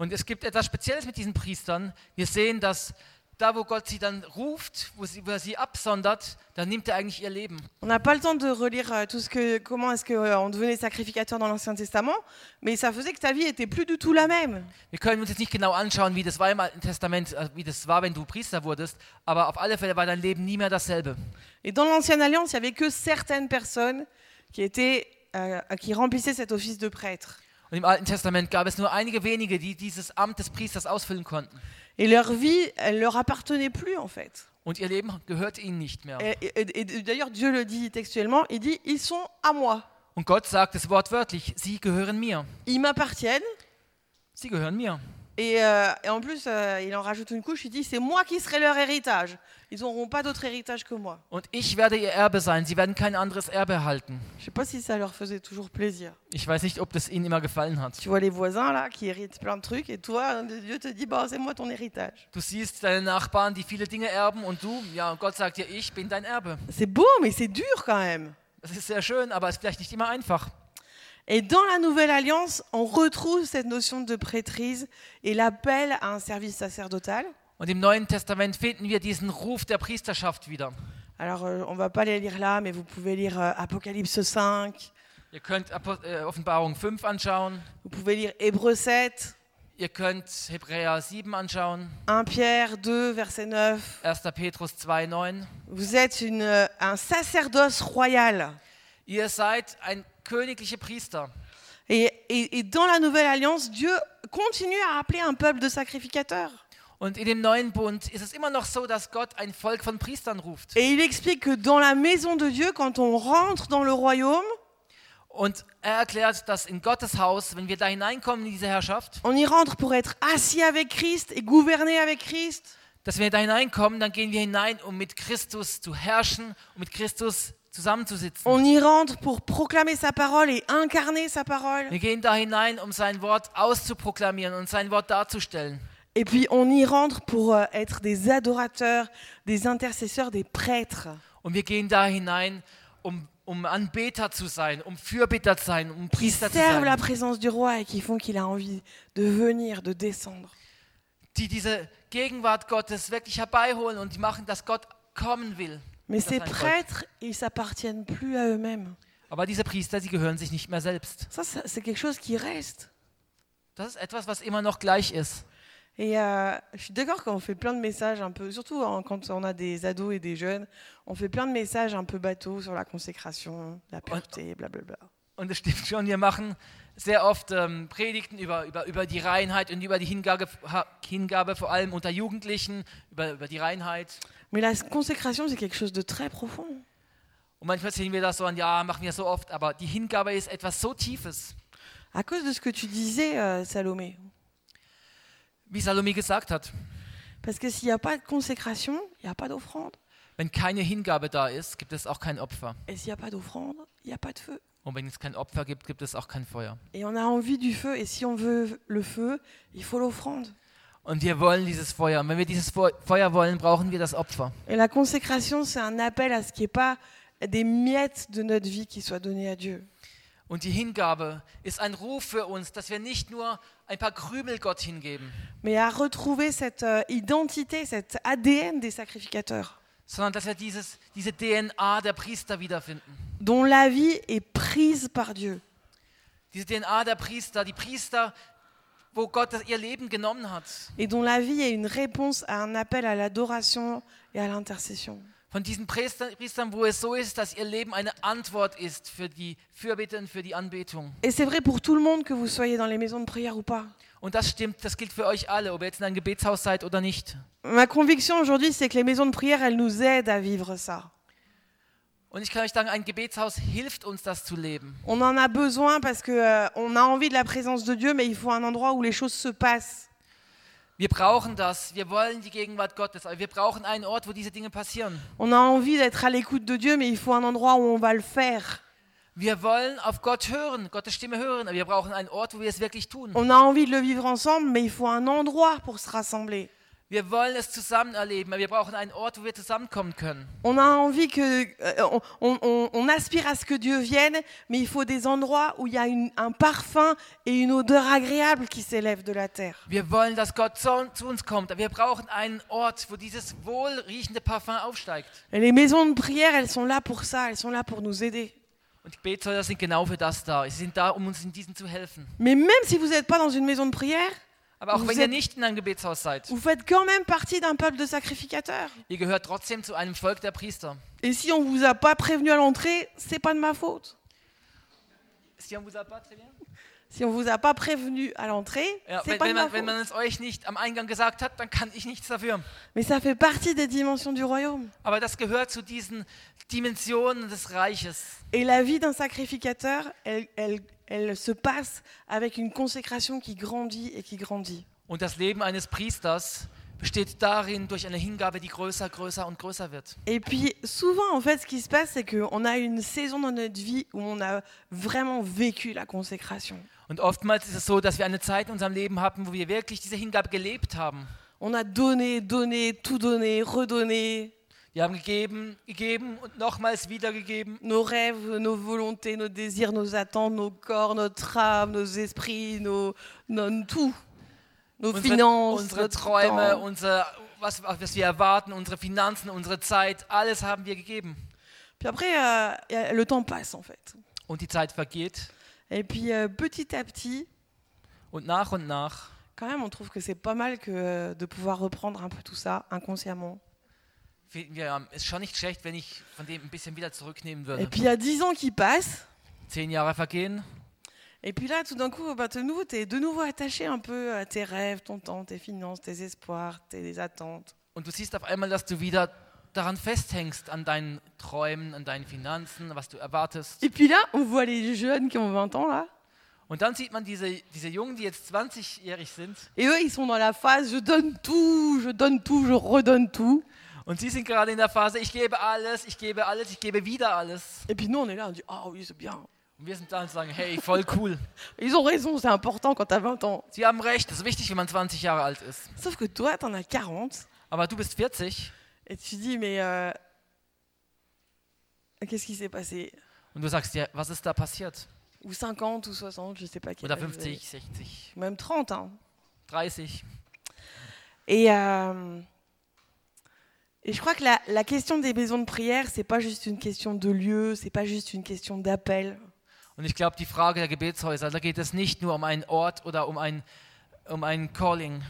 Und es gibt etwas Spezielles mit diesen Priestern. Wir sehen, dass da, wo Gott sie dann ruft, wo, sie, wo er sie absondert, dann nimmt er eigentlich ihr Leben. On n'a pas le temps de relire euh, tout ce que, comment est-ce qu'on devenait sacrificateur dans l'Ancien Testament, mais ça faisait que ta vie était plus du tout la même. Wir können uns jetzt nicht genau anschauen, wie das war im Alten Testament, äh, wie das war, wenn du Priester wurdest, aber auf alle Fälle war dein Leben nie mehr dasselbe. Et dans l'Ancienne Alliance, il y avait que certaines personnes qui étaient, euh, qui remplissaient cet office de prêtre. Und im Alten Testament gab es nur einige wenige, die dieses Amt des Priesters ausfüllen konnten. Et leur vie, elle leur appartenait plus en fait. Und ihr Leben gehörte ihnen nicht mehr. Et, et- et d'ailleurs, Dieu le dit textuellement, il dit, ils sont à moi, Und Gott sagt es wortwörtlich, sie gehören mir. ils m'appartiennent. Sie gehören mir. Et, euh, et en plus, euh, il en rajoute une couche, il dit, c'est moi qui serai leur héritage. Ils n'auront pas d'autre héritage que moi. Und ich werde ihr Erbe sein. Sie werden kein anderes Erbe erhalten. Je sais pas si ça leur faisait toujours plaisir. Ich weiß nicht, ob das ihnen immer gefallen hat. Tu vois les voisins là qui héritent plein de trucs et toi, Dieu te dit, bah, c'est moi ton héritage. Du siehst deine Nachbarn, die viele Dinge erben und du, ja, Gott sagt dir, ich bin dein Erbe. C'est beau, mais c'est dur quand même. Das ist sehr schön, aber es ist vielleicht nicht immer einfach. Et dans la Nouvelle Alliance, on retrouve cette notion de prêtrise et l'appel à un service sacerdotal. Und im Neuen Testament finden wir diesen Ruf der Priesterschaft wieder. Alors, euh, on va pas les lire là, mais vous pouvez lire euh, Apocalypse 5, Ihr könnt äh, Offenbarung 5 anschauen, vous pouvez lire Hébreux 7, ihr könnt Hebräer 7 anschauen, 1 Pierre 2, verset 9. 1. Petrus 2, 9. Vous êtes une, euh, un sacerdoce royal. Ihr seid ein königlicher Priester. Et, et- et dans la Nouvelle Alliance, Dieu continue à appeler un peuple de sacrificateurs. Und in dem neuen Bund ist es immer noch so, dass Gott ein Volk von Priestern ruft. Et il explique que dans la maison de Dieu, quand on rentre dans le royaume, Und er erklärt, dass in Gottes Haus, wenn wir da hineinkommen in diese Herrschaft, on y rentre pour être assis avec Christ et gouverner avec Christ. dass wir da hineinkommen, dann gehen wir hinein, um mit Christus zu herrschen und mit Christus zusammenzusitzen. On y rentre pour proclamer sa parole et incarner sa parole. Wir gehen da hinein, um sein Wort auszuproklamieren und sein Wort darzustellen. Et puis on y rentre pour euh, être des adorateurs, des intercesseurs, des prêtres. Und wir gehen da hinein, um, um Anbeter zu sein, um Fürbitter zu sein, um Priester zu servent la sein, présence du roi et qui font qu'il a envie de venir, de descendre. die diese Gegenwart Gottes wirklich herbeiholen und die machen, dass Gott kommen will. Mais ces prêtres, ils s'appartiennent plus à eux-mêmes. Aber diese Priester, sie gehören sich nicht mehr selbst. Ça, ça, c'est quelque chose qui reste. Das ist etwas, was immer noch gleich ist. Et euh, je suis d'accord quand on fait plein de messages un peu, surtout hein, quand on a des ados et des jeunes, on fait plein de messages un peu bateaux sur la consécration, la pureté, blablabla. Und es stimmt schon, wir machen sehr oft ähm, Predigten über, über, über die Reinheit und über die Hingabe, Hingabe vor allem unter Jugendlichen, über, über die Reinheit. Mais la consécration, c'est quelque chose de très profond. Und manchmal sehen wir das so an, ja, machen wir so oft, aber die Hingabe ist etwas so Tiefes. À cause de ce que tu disais, euh, Salomé. Wie Salome gesagt hat, Parce que s'il n'y a pas de consécration, il n'y a pas d'offrande. wenn keine Hingabe da ist, gibt es auch kein Opfer. Et s'il n'y a pas d'offrande, il n'y a pas de feu. Und wenn es kein Opfer gibt, gibt es auch kein Feuer. Et on a envie du feu. Et si on veut le feu, il faut l'offrande. Und wir wollen dieses Feuer. Und wenn wir dieses Feu- Feuer wollen, brauchen wir das Opfer. Et la consécration, c'est un appel à ce qu'il n'y ait pas des miettes de notre vie qui soient données à Dieu. Und die Hingabe ist ein Ruf für uns, dass wir nicht nur ein paar Krümel Gott hingeben, Mais à retrouver cette euh, identité, cet ADN des sacrificateurs, sondern dass wir dieses, diese DNA der Priester wiederfinden. dont la vie est prise par Dieu. Diese DNA der Priester, die Priester, Et dont la vie est une réponse à un appel à l'adoration et à l'intercession. Von diesen Priester, Priestern, wo es so ist, dass ihr Leben eine Antwort ist für die Fürbitte und für die Anbetung. Et c'est vrai pour tout le monde que vous soyez dans les maisons de prière ou pas. Und das stimmt, das gilt für euch alle, ob ihr jetzt in einem Gebetshaus seid oder nicht. Ma conviction aujourd'hui, c'est que les maisons de prière, elles nous aident à vivre ça. Und ich kann euch sagen, ein Gebetshaus hilft uns, das zu leben. On en a besoin parce que euh, on a envie de la présence de Dieu, mais il faut un endroit où les choses se passent. Wir brauchen das. Wir wollen die Gegenwart Gottes. Aber wir brauchen einen Ort, wo diese Dinge passieren. On a envie d'être à l'écoute de Dieu, mais il faut un endroit où on va le faire. Wir wollen auf Gott hören, Gottes Stimme hören, aber wir brauchen einen Ort, wo wir es wirklich tun. On a envie de le vivre ensemble, mais il faut un endroit pour se rassembler. Wir wollen es zusammen erleben, wir brauchen einen Ort, wo wir zusammenkommen können. On a envie que, euh, on, on- on- aspire à ce que Dieu vienne, mais il faut des endroits où il y a une- un parfum et une odeur agréable qui s'élèvent de la terre. Wir wollen, dass Gott zu, zu uns kommt, wir brauchen einen Ort, wo dieses wohlriechende Parfum aufsteigt. Et les maisons de prière, elles sont là pour ça, elles sont là pour nous aider. Und die Betshäuser sind genau für das da. Sie sind da, um uns in diesen zu helfen. Mais même si vous n'êtes pas dans une maison de prière, Aber auch Vous wenn ihr êtes- nicht in einem Gebetshaus seid, vous faites quand même partie d'un peuple de sacrificateurs. ihr gehört trotzdem zu einem Volk der Priester. Et si on vous a pas prévenu à l'entrée, c'est pas de ma faute. Si on vous a pas très bien? Si on vous a pas prévenu à l'entrée, Ja, c'est wenn, pas de wenn, ma man, wenn faute. man es euch nicht am Eingang gesagt hat, dann kann ich nichts dafür. Mais ça fait partie des dimensions du royaume. Aber das gehört zu diesen Dimensionen des Reiches. Et la vie d'un sacrificateur, elle, elle- elle se passe avec une consécration qui grandit et qui grandit. Und das Leben eines Priesters besteht darin durch eine Hingabe, die größer, größer und größer wird. Et puis souvent, en fait, ce qui se passe, c'est qu'on a une saison dans notre vie où on a vraiment vécu la consécration. Und oftmals ist es so, dass wir eine Zeit in unserem Leben haben, wo wir wirklich diese Hingabe gelebt haben. On a donné, donné, tout donné, redonné, Wir haben gegeben, gegeben und nochmals wieder gegeben. nos rêves, nos volontés, nos désirs, nos attentes, nos corps, notre âme, nos esprits, nos, nos- tout. Nos Unsere, finances, unsere Träume, temps. unser, was, was wir erwarten, unsere Finanzen, unsere Zeit, alles haben wir gegeben. Puis après, euh, le temps passe en fait. Und die Zeit vergeht. Et puis euh, petit à petit, Und nach und nach quand même, on trouve que c'est pas mal que euh, de pouvoir reprendre un peu tout ça inconsciemment. Ist schon nicht schlecht, wenn ich von dem ein bisschen wieder zurücknehmen Et würde. puis il y a dix ans qui passent. Zehn Jahre vergehen Et puis là, tout d'un coup, bah, de nouveau, tu es de nouveau attaché un peu à tes rêves, ton temps, tes finances, tes espoirs, tes attentes. und du siehst auf einmal, dass du wieder daran festhängst, an deinen Träumen, an deinen Finanzen, was du erwartest. Et puis là, on voit les jeunes qui ont 20 ans là. Und dann sieht man diese, diese Jungen, die jetzt 20-jährig sind Et eux, ils sont dans la phase je donne tout, je donne tout, je redonne tout. Und sie sind gerade in der Phase, ich gebe alles, ich gebe alles, ich gebe wieder alles. Et puis nous, on est là, on dit ah oui, c'est bien. Und wir sind da und sagen, hey, voll cool. Ils ont raison, c'est important quand t'as 20 ans. Sie haben recht, das ist wichtig, wenn man 20 Jahre alt ist. Sauf que toi, t'en as 40. Aber du bist 40 Et tu dis, mais euh, qu'est-ce qui s'est passé und du sagst, ja, was ist da passiert? Ou 50 ou 60, je sais pas quel Oder âge vous avez. 50, 60, Même 30. Hein. 30. Et, euh, et je crois que la, la question des maisons de prière, c'est pas juste une question de lieu, c'est pas juste une question d'appel. Und ich glaube, die Frage der Gebetshäuser, da geht es nicht nur um einen Ort oder um ein, um ein Calling.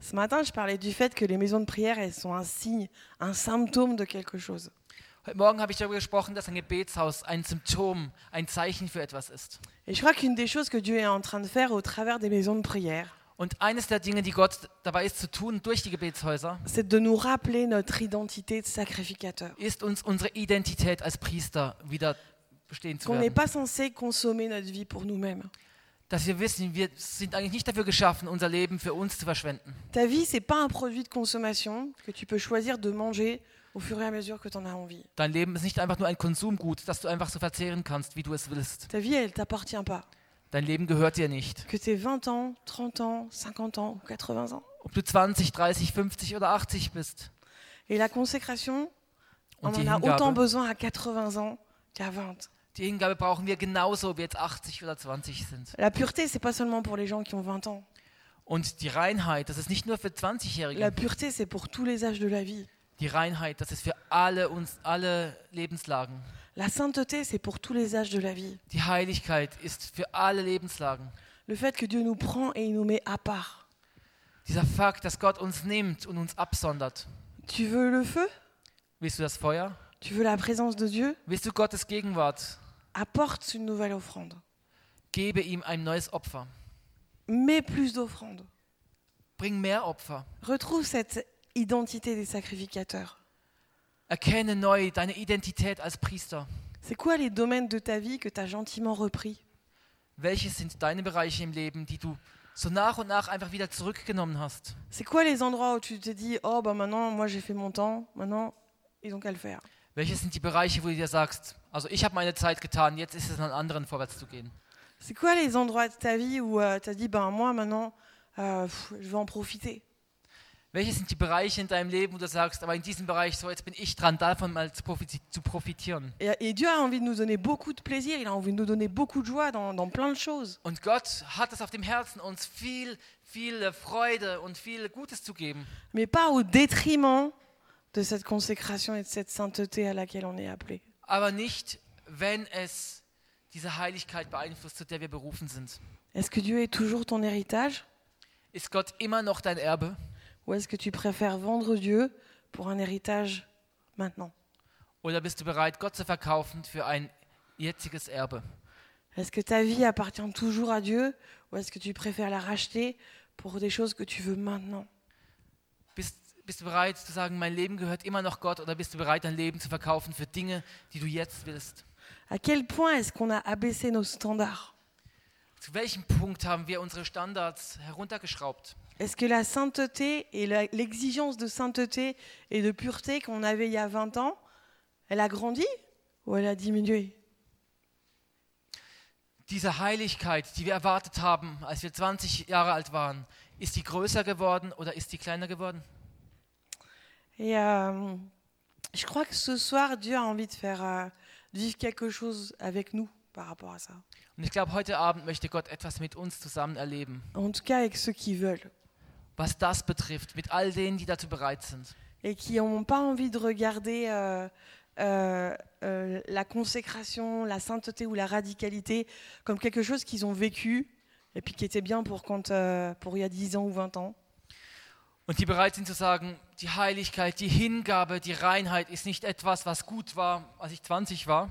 Ce matin, je parlais du fait que les maisons de prière, elles sont un signe, un symptôme de quelque chose. Heute Morgen habe ich darüber gesprochen, dass ein Gebetshaus ein Symptom, ein Zeichen für etwas ist. Et je crois qu'une des choses que Dieu est en train de faire au travers des maisons de prière, Und eines der Dinge, die Gott dabei ist zu tun durch die Gebetshäuser, c'est de nous rappeler notre identité de sacrificateur. ist uns unsere Identität als Priester wieder bestehen zu Qu'on n'est werden. pas censé consommer notre vie pour nous-mêmes. Dass wir wissen, wir sind eigentlich nicht dafür geschaffen, unser Leben für uns zu verschwenden. Ta vie, c'est pas un produit de consommation que tu peux choisir de manger au fur et à mesure que tu en as envie. Dein Leben ist nicht einfach nur ein Konsumgut, das du einfach so verzehren kannst, wie du es willst. Ta vie, elle t'appartient pas. Dein Leben gehört dir nicht. Que tu aies 20 ans, 30 ans, 50 ans ou 80 ans. Ob du 20, 30, 50 oder 80 bist. Et la consécration, on Und die en a autant Hingabe, besoin à 80 ans qu'à 20. die Hingabe brauchen wir genauso, wir jetzt 80 oder 20 sind. La pureté, c'est pas seulement pour les gens qui ont 20 ans. Und die Reinheit, das ist nicht nur für La 20-Jährige. pureté, c'est pour tous les âges de la vie. Die Reinheit, das ist für alle uns, alle Lebenslagen. La sainteté, c'est pour tous les âges de la vie. Die Heiligkeit ist für alle Lebenslagen. Le fait que Dieu nous prend et il nous met à part. Dieser Fakt, dass Gott uns nimmt und uns absondert. Tu veux le feu? Willst du das Feuer? Tu veux la présence de Dieu? Willst du Gottes Gegenwart? Apporte une nouvelle offrande. Gebe ihm ein neues Opfer. Mets plus d'offrandes. Bring mehr Opfer. Retrouve cette identité des sacrificateurs. Erkenne neu deine Identität als Priester. C'est quoi les domaines de ta vie que tu as gentiment repris Welche sind deine Bereiche im Leben, die du so nach und nach einfach wieder zurückgenommen hast? C'est quoi les endroits où tu te dis Oh, bah maintenant, moi j'ai fait mon temps, maintenant, ils ont qu'à le faire Welche sind die Bereiche, wo du dir sagst, also ich habe meine Zeit getan, jetzt ist es an anderen vorwärts zu gehen? C'est quoi les endroits de ta vie où tu as dit, ben moi maintenant, euh, pff, je vais en profiter Welche sind die Bereiche in deinem Leben, wo du sagst, aber in diesem Bereich, so jetzt bin ich dran, davon mal zu, profiti zu profitieren? et, et Dieu a envie de nous donner beaucoup de plaisir, il a envie de nous donner beaucoup de joie dans, dans plein de choses. Und Gott hat es auf dem Herzen, uns viel, viel Freude und viel Gutes zu geben. Mais pas au détriment de cette consécration et de cette sainteté à laquelle on est appelé. Aber nicht, wenn es diese Heiligkeit beeinflusst, zu der wir berufen sind. Est-ce que Dieu est toujours ton héritage Ist Gott immer noch dein Erbe? Ou est-ce que tu préfères vendre Dieu pour un héritage maintenant Oder bist du bereit, Gott zu verkaufen für ein jetziges Erbe? Est-ce que ta vie appartient toujours à Dieu ou est-ce que tu préfères la racheter pour des choses que tu veux maintenant Bist, bist du bereit zu sagen, mein Leben gehört immer noch Gott? Oder bist du bereit, dein Leben zu verkaufen für Dinge, die du jetzt willst? À quel point est-ce qu'on a abaissé nos standards Zu welchem Punkt haben wir unsere Standards heruntergeschraubt? Est-ce que la sainteté et l'exigence de sainteté et de pureté qu'on avait il y a 20 ans, elle a grandi ou elle a diminué? Diese Heiligkeit, die wir erwartet haben, als wir 20 Jahre alt waren, ist die größer geworden oder ist die kleiner geworden? Et euh, je crois que ce soir, Dieu a envie de faire euh, vivre quelque chose avec nous par rapport à ça. Und ich glaube, heute Abend möchte Gott etwas mit uns zusammen erleben, En tout cas avec ceux qui veulent was das betrifft, mit all denen, die dazu bereit sind. et qui n'ont pas envie de regarder euh, euh, euh, la consécration, la sainteté ou la radicalité comme quelque chose qu'ils ont vécu et puis qui était bien pour, quand, euh, pour il y a 10 ans ou 20 ans. Und die bereit sind zu sagen, die Heiligkeit, die Hingabe, die Reinheit ist nicht etwas, was gut war, als ich 20 war,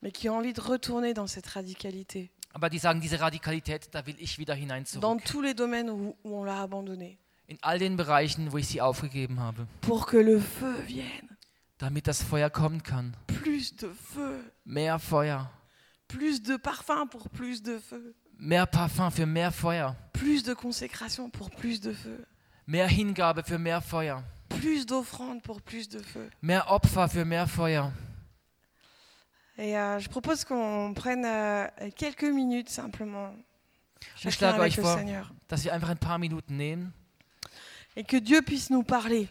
mais qui ont envie de retourner dans cette radicalité, aber die sagen, diese Radikalität, da will ich wieder hinein dans zurück. tous les domaines où, où on l'a abandonné, In all den Bereichen, wo ich sie aufgegeben habe, pour que le feu vienne. damit das Feuer kommen kann. Plus de feu, Mehr Feuer, plus de parfum pour plus de feu, mehr Parfum für mehr Feuer, plus de consécration pour plus de feu, mehr Hingabe für mehr Feuer, plus d'offrandes pour plus de feu. mehr Opfer für mehr Feuer. Et euh, je propose qu'on prenne euh, quelques minutes simplement, Ich schlage euch vor, Seigneur, dass wir einfach ein paar Minuten nehmen, et que Dieu puisse nous parler.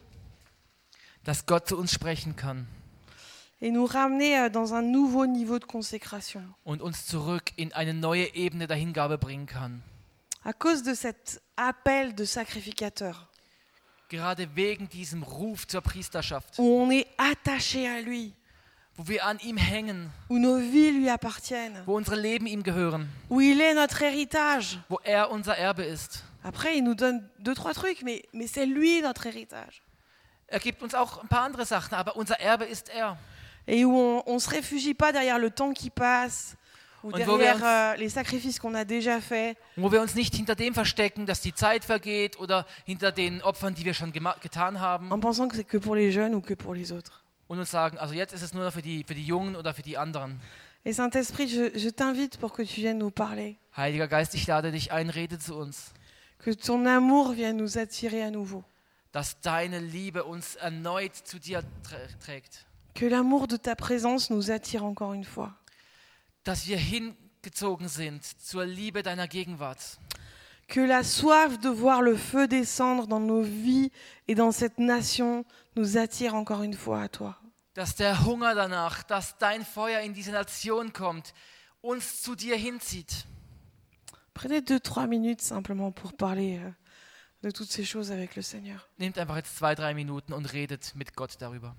Dass Gott zu uns sprechen kann. Et nous ramener euh, dans un nouveau niveau de consécration. und uns zurück in eine neue Ebene der Hingabe bringen kann. À cause de cet appel de sacrificateur, Gerade wegen diesem Ruf zur Priesterschaft, où on est attaché à lui, wo wir an ihm hängen, où nos vies lui appartiennent, wo unsere Leben ihm gehören, où il est notre héritage. wo er unser Erbe ist. Après, il nous donne deux, trois trucs, mais, mais c'est lui notre héritage. Er gibt uns auch ein paar andere Sachen, aber unser Erbe ist er. Et où on ne se réfugie pas derrière le temps qui passe ou Und wo wir derrière uns- euh, les sacrifices qu'on a déjà faits, wo wir uns nicht hinter dem verstecken, dass die Zeit vergeht oder hinter den Opfern, die wir schon getan haben en pensant que c'est que pour les jeunes ou que pour les autres. Und uns sagen, also jetzt ist es nur für die, für die Jungen oder für die anderen. Et Saint-Esprit, je, je t'invite pour que tu viennes nous parler, Heiliger Geist, ich lade dich ein, rede zu uns, que ton amour vienne nous attirer à nouveau, dass deine Liebe uns erneut zu dir trä- trägt, que l'amour de ta présence nous attire encore une fois, dass wir hingezogen sind zur Liebe deiner Gegenwart, que la soif de voir le feu descendre dans nos vies et dans cette nation nous attire encore une fois à toi. dass der Hunger danach, dass dein Feuer in diese Nation kommt, uns zu dir hinzieht. Prenez deux, trois minutes simplement pour parler euh, de toutes ces choses avec le Seigneur. Nehmt einfach jetzt zwei, drei Minuten und redet mit Gott darüber.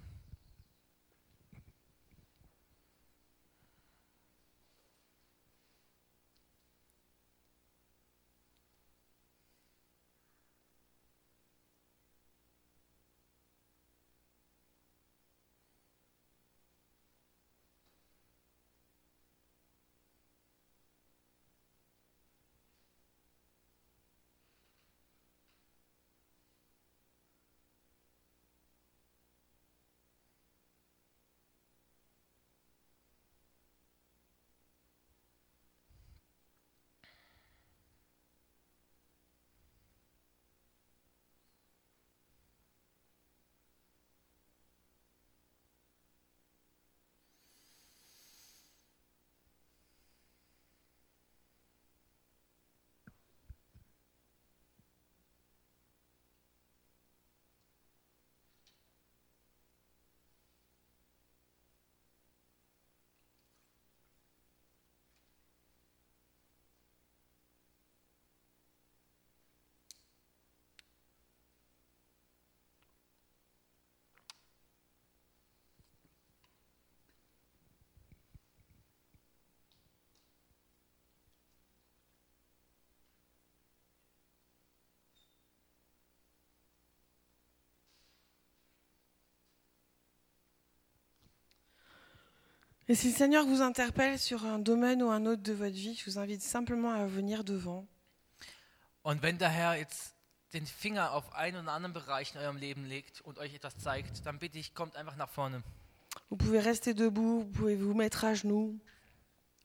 Et si le Seigneur vous interpelle sur un domaine ou un autre de votre vie, je vous invite simplement à venir devant. Und wenn der Herr jetzt den Finger auf einen oder anderen Bereich in eurem Leben legt und euch etwas zeigt, dann bitte ich, kommt einfach nach vorne. Vous pouvez rester debout, vous pouvez vous mettre à genoux.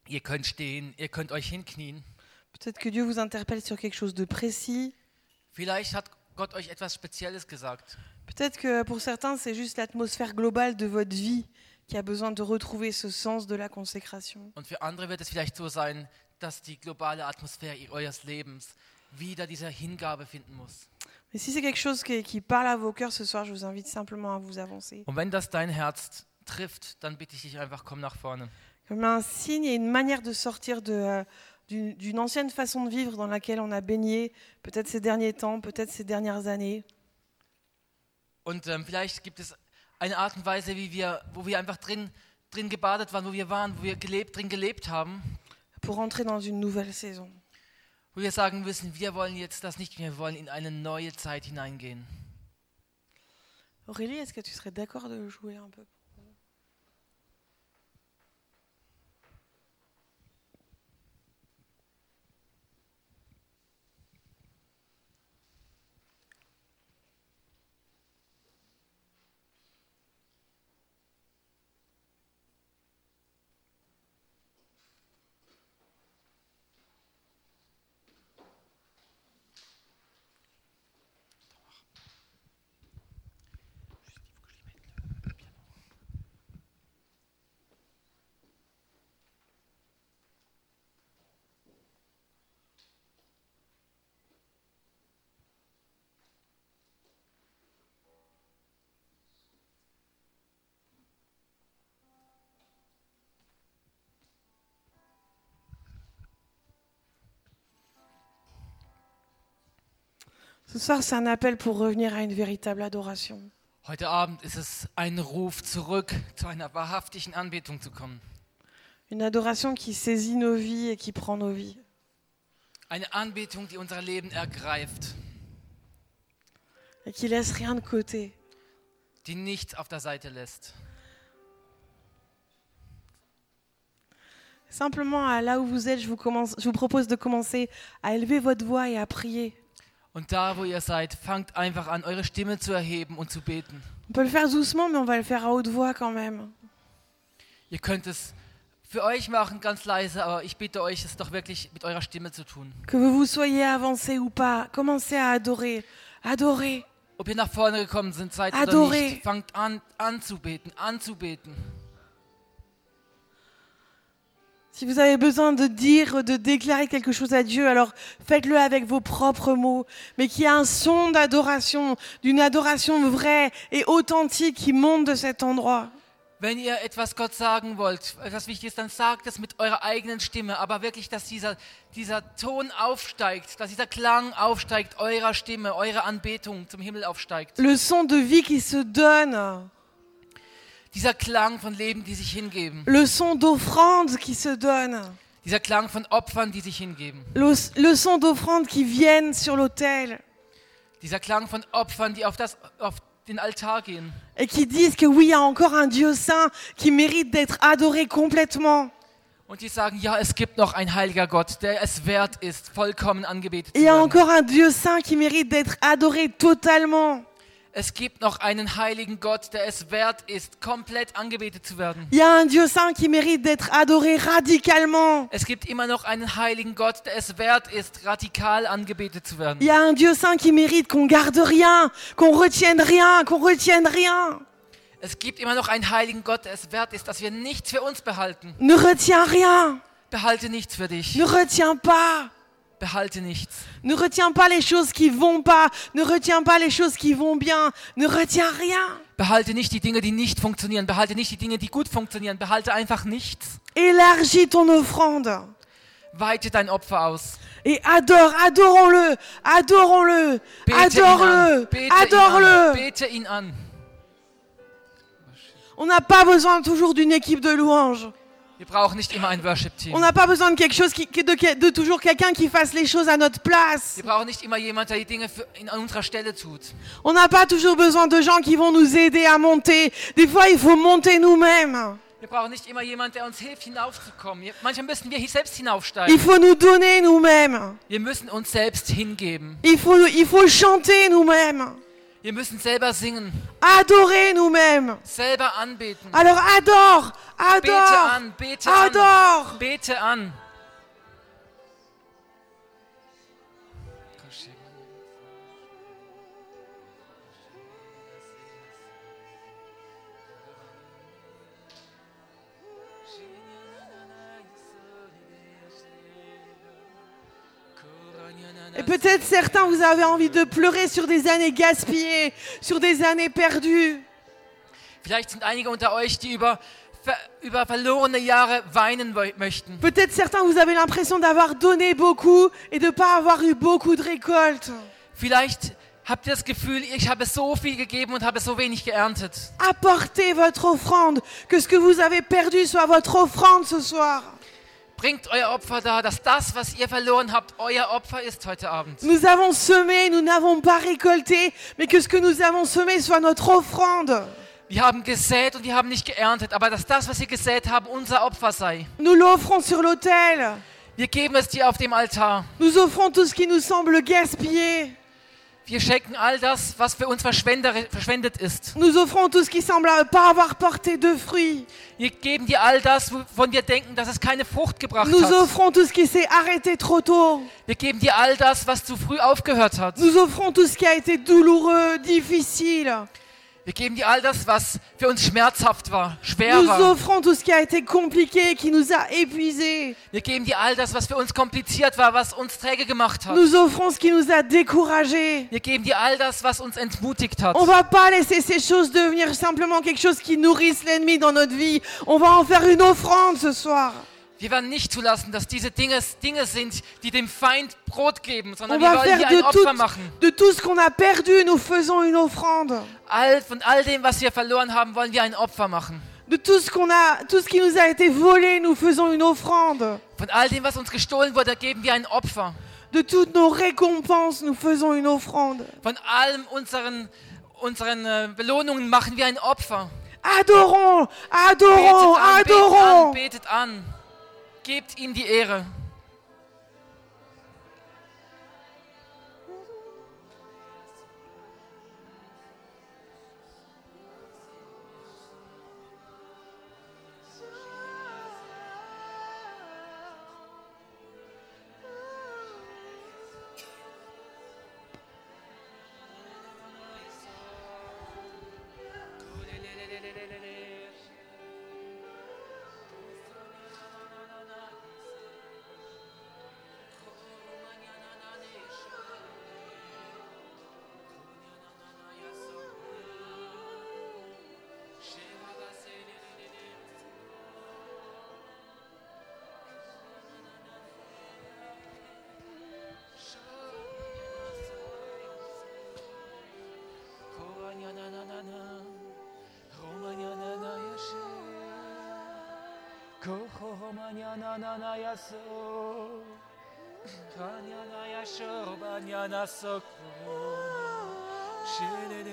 Ihr könnt stehen, ihr könnt euch hinknien. Peut-être que Dieu vous interpelle sur quelque chose de précis. Vielleicht hat Gott euch etwas Spezielles gesagt. Peut-être que pour certains, c'est juste l'atmosphère globale de votre vie qui a besoin de retrouver ce sens de la consécration. Und für andere wird es vielleicht so sein, dass die globale Atmosphäre eures Lebens wieder diese Hingabe finden muss. Mais si c'est quelque chose qui, qui parle à vos cœurs ce soir, je vous invite simplement à vous avancer. Und wenn das dein Herz trifft, dann bitte ich dich einfach, komm nach vorne. Comme un signe et une manière de sortir de, euh, d'une ancienne façon de vivre dans laquelle on a baigné, peut-être ces derniers temps, peut-être ces dernières années. Und ähm, vielleicht gibt es eine Art und Weise, wie wir, wo wir einfach drin, drin gebadet waren, wo wir waren, wo wir gelebt, drin gelebt haben, pour entrer dans une nouvelle saison. wo wir sagen müssen, wir wollen jetzt das nicht mehr, wir wollen in eine neue Zeit hineingehen. Aurélie, est-ce que tu serais d'accord de jouer un peu Ce soir, c'est un appel pour revenir à une véritable adoration. Heute Abend ist es ein Ruf zurück zu einer wahrhaftigen Anbetung zu kommen. Une adoration qui saisit nos vies et qui prend nos vies. Eine Anbetung, die unser Leben ergreift, Et qui laisse rien de côté. die nichts auf der Seite lässt. Simplement, à là où vous êtes, je vous, commence- je vous propose de commencer à élever votre voix et à prier. Und da, wo ihr seid, fangt einfach an, eure Stimme zu erheben und zu beten. On peut le faire doucement, mais on va le faire à haute voix quand même. Ihr könnt es für euch machen, ganz leise, aber ich bitte euch, es doch wirklich mit eurer Stimme zu tun. Que vous vous soyez avancé ou pas, commencez à adorer. Adorer. Ob ihr nach vorne gekommen sind, seid oder nicht, fangt an, anzubeten, anzubeten. Si vous avez besoin de dire, de déclarer quelque chose à Dieu, alors faites-le avec vos propres mots, mais qu'il y a un son d'adoration, d'une adoration vraie et authentique qui monte de cet endroit. Wenn ihr etwas Gott sagen wollt, etwas Wichtiges, dann sagt es mit eurer eigenen Stimme, aber wirklich, dass dieser, dieser Ton aufsteigt, dass dieser Klang aufsteigt, eurer Stimme, eure Anbetung zum Himmel aufsteigt. Le son de vie qui se donne, Dieser Klang von Leben, die sich hingeben. le son d'offrande qui se donne, Dieser Klang von Opfern, die sich hingeben. le, le son d'offrande qui viennent sur l'autel Dieser Klang von Opfern, die auf, das, auf den Altar gehen. et qui disent que oui, il y a encore un Dieu saint qui mérite d'être adoré complètement. Und die sagen, ja, es gibt noch ein heiliger Gott, der es wert ist, vollkommen angebetet Il zu y a werden. encore un Dieu saint qui mérite d'être adoré totalement. Es gibt noch einen heiligen Gott, der es wert ist, komplett angebetet zu werden. Il y a un Dieu saint qui mérite d'être adoré radicalement. Es gibt immer noch einen heiligen Gott, der es wert ist, radikal angebetet zu werden. Il y a un Dieu saint qui mérite qu'on garde rien, qu'on retienne rien, qu'on retienne rien. Es gibt immer noch einen heiligen Gott, der es wert ist, dass wir nichts für uns behalten. Ne retiens rien, Behalte nichts für dich. ne retiens pas. Behalte nichts. Ne retiens pas les choses qui vont pas, ne retiens pas les choses qui vont bien, ne retiens rien. Behalte nicht die Dinge, die nicht funktionieren. Behalte nicht die Dinge, die gut funktionieren. Behalte einfach nichts. Élargis ton offrande Weite dein Opfer aus. et adore, adorons-le, adorons-le, adore-le, adore-le. Bete ihn an. On n'a pas besoin toujours d'une équipe de louanges. Wir brauchen nicht immer ein On Worship-Team. n'a pas besoin de quelque chose qui, de, de toujours quelqu'un qui fasse les choses à notre place. Wir brauchen nicht immer jemand, der die Dinge für, in, an unserer Stelle tut. On n'a pas toujours besoin de gens qui vont nous aider à monter. Des fois, il faut monter nous-mêmes. Wir brauchen nicht immer jemand, der uns hilft, hinaufzukommen. Manchmal müssen wir selbst Il hinaufsteigen. faut nous donner nous-mêmes. Wir müssen uns selbst hingeben. Il faut, il faut chanter nous-mêmes. Wir müssen selber singen, Adorer nous-mêmes. selber anbeten. Alors adore, Bete adore, an, bete an, adore. bete an. Et peut-être certains, vous avez envie de pleurer sur des années gaspillées, sur des années perdues. Vielleicht sind einige unter euch, die über, ver, über verlorene Jahre weinen möchten. Peut-être certains, vous avez l'impression d'avoir donné beaucoup et de ne pas avoir eu beaucoup de récoltes. Vielleicht habt ihr das Gefühl, ich habe so viel gegeben und habe so wenig geerntet. Apportez votre offrande, que ce que vous avez perdu soit votre offrande ce soir. Bringt euer Opfer da, dass das, was ihr verloren habt, euer Opfer ist heute Abend. Nous avons semé, nous n'avons pas récolté, mais que ce que nous avons semé soit notre offrande. Wir haben gesät und wir haben nicht geerntet, aber dass das, was wir gesät haben, unser Opfer sei. Nous l'offrons sur l'autel. Wir geben es dir auf dem Altar. Nous offrons tout ce qui nous semble gaspillé. Wir schenken all das, was für uns verschwendet ist. Nous offrons tout ce qui semble pas avoir porté de fruits. Wir geben dir all das, wovon wir denken, dass es keine Frucht gebracht Nous hat. offrons tout ce qui s'est arrêté trop tôt. Wir geben dir all das, was zu früh aufgehört hat. Nous offrons tout ce qui a été douloureux, difficile. Wir geben dir all das, was für uns schmerzhaft war, schwer Nous war. offrons tout ce qui a été compliqué, qui nous a épuisés. Wir geben dir all das, was für uns kompliziert war, was uns träge gemacht hat. Nous offrons ce qui nous a découragés. Wir geben dir all das, was uns entmutigt hat. On va pas laisser ces choses devenir simplement quelque chose qui nourrisse l'ennemi dans notre vie. On va en faire une offrande ce soir. Wir werden nicht zulassen, dass diese Dinge Dinge sind, die dem Feind Brot geben, sondern On wir va wollen hier de ein tout, Opfer machen. de tout ce qu'on a perdu, nous faisons une offrande. All, von all dem, was wir verloren haben, wollen wir ein Opfer machen. De tout ce qu'on a, tout ce qui nous a été volé, nous faisons une offrande. Von all dem, was uns gestohlen wurde, geben wir ein Opfer. De toutes nos récompenses, nous faisons une offrande. Von allem unseren, unseren äh, Belohnungen machen wir ein Opfer. Adorons, Betet adorons, an, betet an, adorons. betet an. Gebt ihm die Ehre. yanana yasu kan yana yaşı ben yana sokum şileli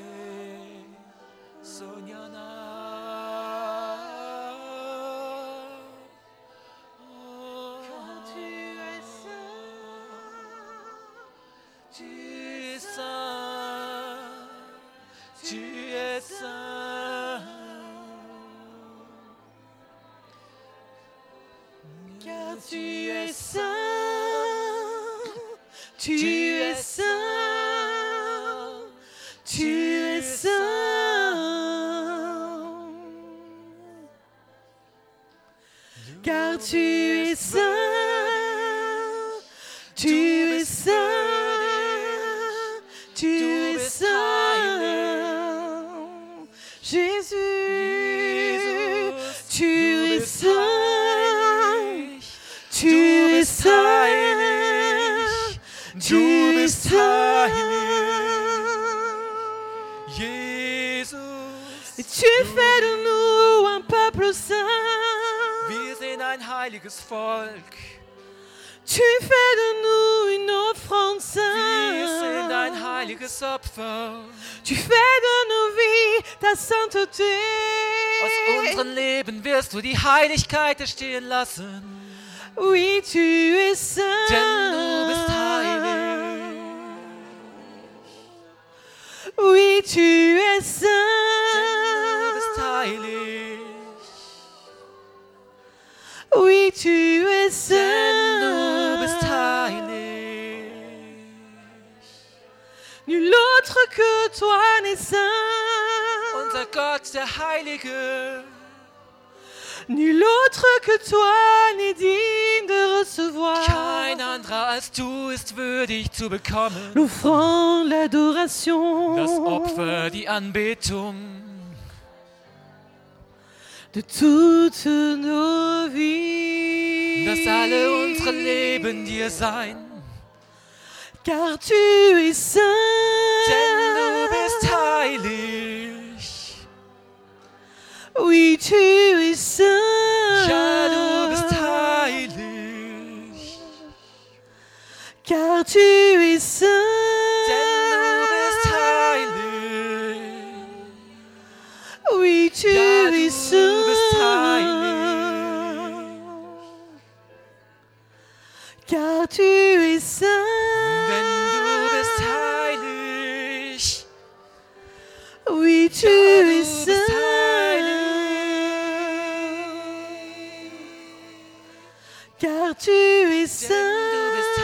tu es Tu fais de nos vies ta sainteté. Aus unserem Leben wirst du die Heiligkeit erstehen lassen. Oui, tu es saint. Der Heilige. Nul autre que toi n'est digne de recevoir Kein anderer als du ist würdig zu bekommen. l'offrande, l'adoration Das Opfer, die Anbetung. de toutes nos vies. Dass alle unsere Leben dir sein. Car tu es saint. Oui, du bist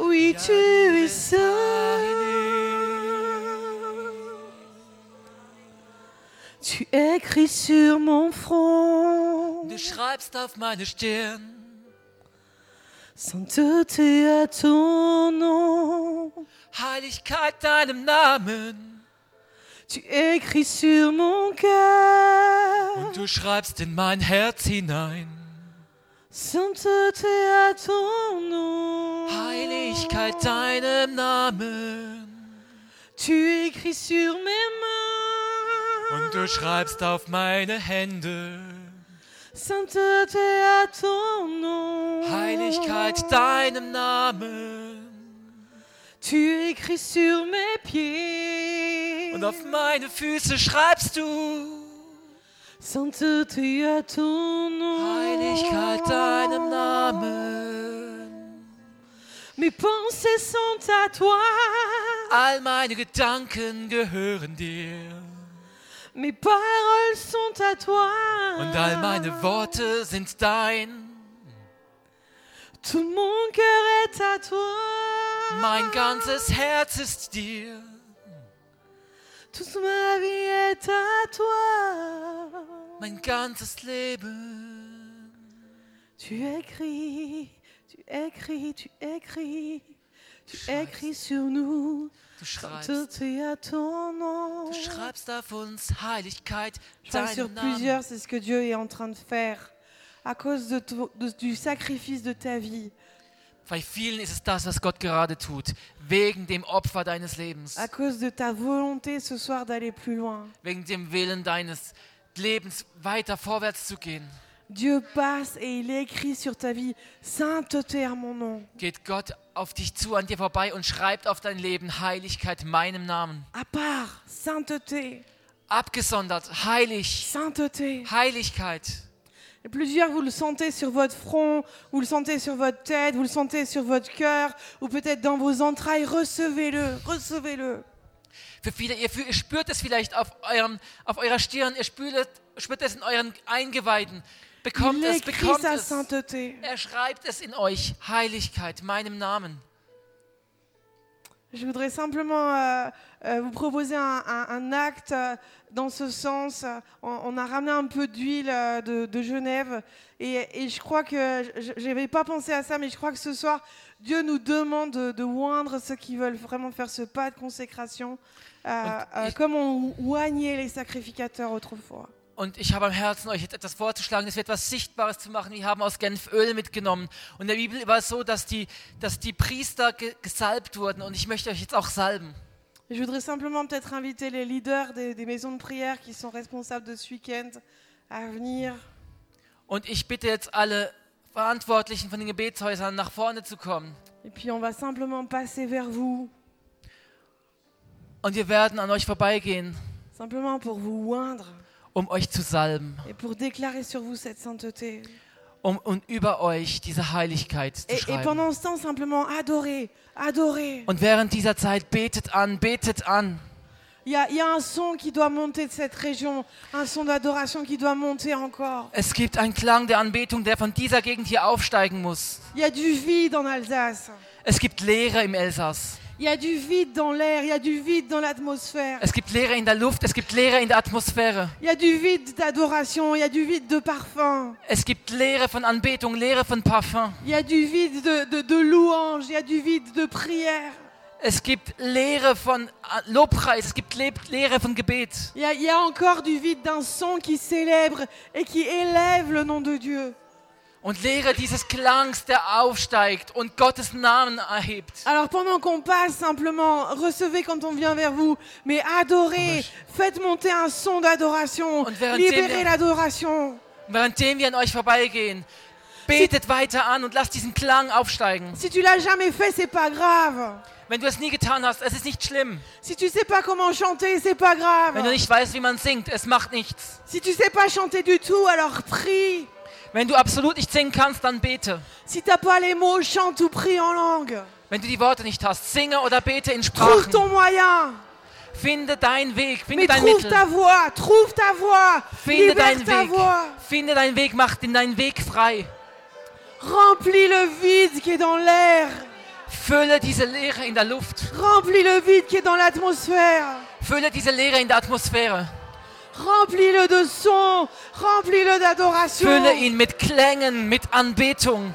Oui, Ja, tu bist saint. Tu écris sur mon front. Du schreibst auf meine Stirn. Sainteté à ton nom. Heiligkeit deinem Namen. Tu écris sur mon cœur. Und du schreibst in mein Herz hinein. Sainteté à ton nom. Heiligkeit deinem Namen. Tu écris sur mes mains. Und du schreibst auf meine Hände. Sainteté à ton nom. Heiligkeit deinem Namen. Tu écris sur mes pieds. Und auf meine Füße schreibst du. Heiligkeit deinem Namen. Mes pensées sont à toi. All meine Gedanken gehören dir. Mes paroles sont à toi. Und all meine Worte sind dein. Tout mon cœur est à toi. Mein ganzes Herz ist dir. Toute ma vie est à toi. Mein ganzes Leben. Tu écris, tu écris, tu écris. Tu écris sur nous. Du schreibst, Sainteté à ton nom. du schreibst auf uns Heiligkeit Je sur Namen. plusieurs, c'est ce que Dieu est en train de faire. À cause de ton- de- du sacrifice de ta vie. Bei vielen ist es das, was Gott gerade tut, wegen dem Opfer deines Lebens, À cause de ta volonté ce soir d'aller plus loin. wegen dem Willen deines Lebens weiter vorwärts zu gehen. Dieu passe et il écrit sur ta vie Sainteté à mon nom. Geht Gott auf dich zu, an dir vorbei und schreibt auf dein Leben Heiligkeit meinem Namen. À part, sainteté, Abgesondert, heilig, sainteté. Heiligkeit. Et plusieurs, vous le sentez sur votre front, vous le sentez sur votre tête, vous le sentez sur votre cœur, ou peut-être dans vos entrailles. Recevez-le, recevez-le. Für viele, ihr, ihr spürt es vielleicht auf, eurem, auf eurer Stirn, ihr spürt, spürt es in euren Eingeweiden. Bekommt es, bekommt es. Er schreibt es in euch, Heiligkeit, meinem Namen. Je voudrais simplement euh, euh, vous proposer un, un- un acte euh, dans ce sens. On, on a ramené un peu d'huile euh, de, de Genève et, et je crois que je n'avais pas pensé à ça, mais je crois que ce soir Dieu nous demande de, de oindre ceux qui veulent vraiment faire ce pas de consécration, euh, euh, comme on oignait les sacrificateurs autrefois. Und ich habe am Herzen, euch jetzt etwas vorzuschlagen, es wird etwas Sichtbares zu machen. Wir haben aus Genf Öl mitgenommen. Und in der Bibel war es so, dass die, dass die Priester ge gesalbt wurden. Und ich möchte euch jetzt auch salben. Je voudrais simplement peut-être inviter les leaders des, des maisons de prière qui sont responsables de ce week-end à venir. Und ich bitte jetzt alle Verantwortlichen von den Gebetshäusern nach vorne zu kommen. Et puis on va simplement passer vers vous. Und wir werden an euch vorbeigehen, simplement pour vous oindre um euch zu salben, et pour déclarer sur vous cette sainteté. um und über euch diese Heiligkeit zu Et, et schreiben. pendant ce temps, simplement adorer, adorer. Und während dieser Zeit betet an, betet an. Il y a, il y a un son qui doit monter de cette région, un son d'adoration qui doit monter encore. Es gibt einen Klang der Anbetung, der von dieser Gegend hier aufsteigen muss. Il y a du vide en Alsace. Es gibt Leere im Elsass. Il y a du vide dans l'air, il y a du vide dans l'atmosphère. Es gibt Leere in der Luft, es gibt Leere in der Atmosphäre. Il y a du vide d'adoration, il y a du vide de parfum. Es gibt Leere von Anbetung, Leere von Parfum. Il y a du vide de, de, de louange, il y a du vide de prière. Es gibt Leere von äh, Lobpreis, es gibt Le Leere von Gebet. Il y, a, il y a encore du vide d'un son qui célèbre et qui élève le nom de Dieu. Und Leere dieses Klangs, der aufsteigt und Gottes Namen erhebt. Alors pendant qu'on passe, simplement, recevez quand on vient vers vous, mais adorez, faites monter un son d'adoration, libérez l'adoration. Währenddem wir an euch vorbeigehen, betet weiter an und lasst diesen Klang aufsteigen. Si tu l'as jamais fait, c'est pas grave. Wenn du es nie getan hast, es ist nicht schlimm. Si tu sais pas comment chanter, c'est pas Wenn du grave. nicht weißt, wie man singt, es macht nichts. Si tu sais pas chanter du tout, alors prie. Wenn du absolut nicht singen kannst, dann bete. Si t'as pas les mots, chante ou prie en langue. Wenn du die Worte nicht hast, singe oder bete in Trouve Sprachen. ton moyen. Finde deinen Weg, finde Mais dein trouve Mittel. ta voix, trouve ta voix. Finde Libère deinen ta Weg. voix. Finde deinen Weg, mach den deinen Weg frei. Remplis le vide qui est dans l'air. Fülle diese Leere in der Luft. Remplis le vide qui est dans l'atmosphère. Fülle diese Leere in der Atmosphäre. Remplis-le de son. Remplis-le d'adoration. Fülle ihn mit Klängen, mit Anbetung.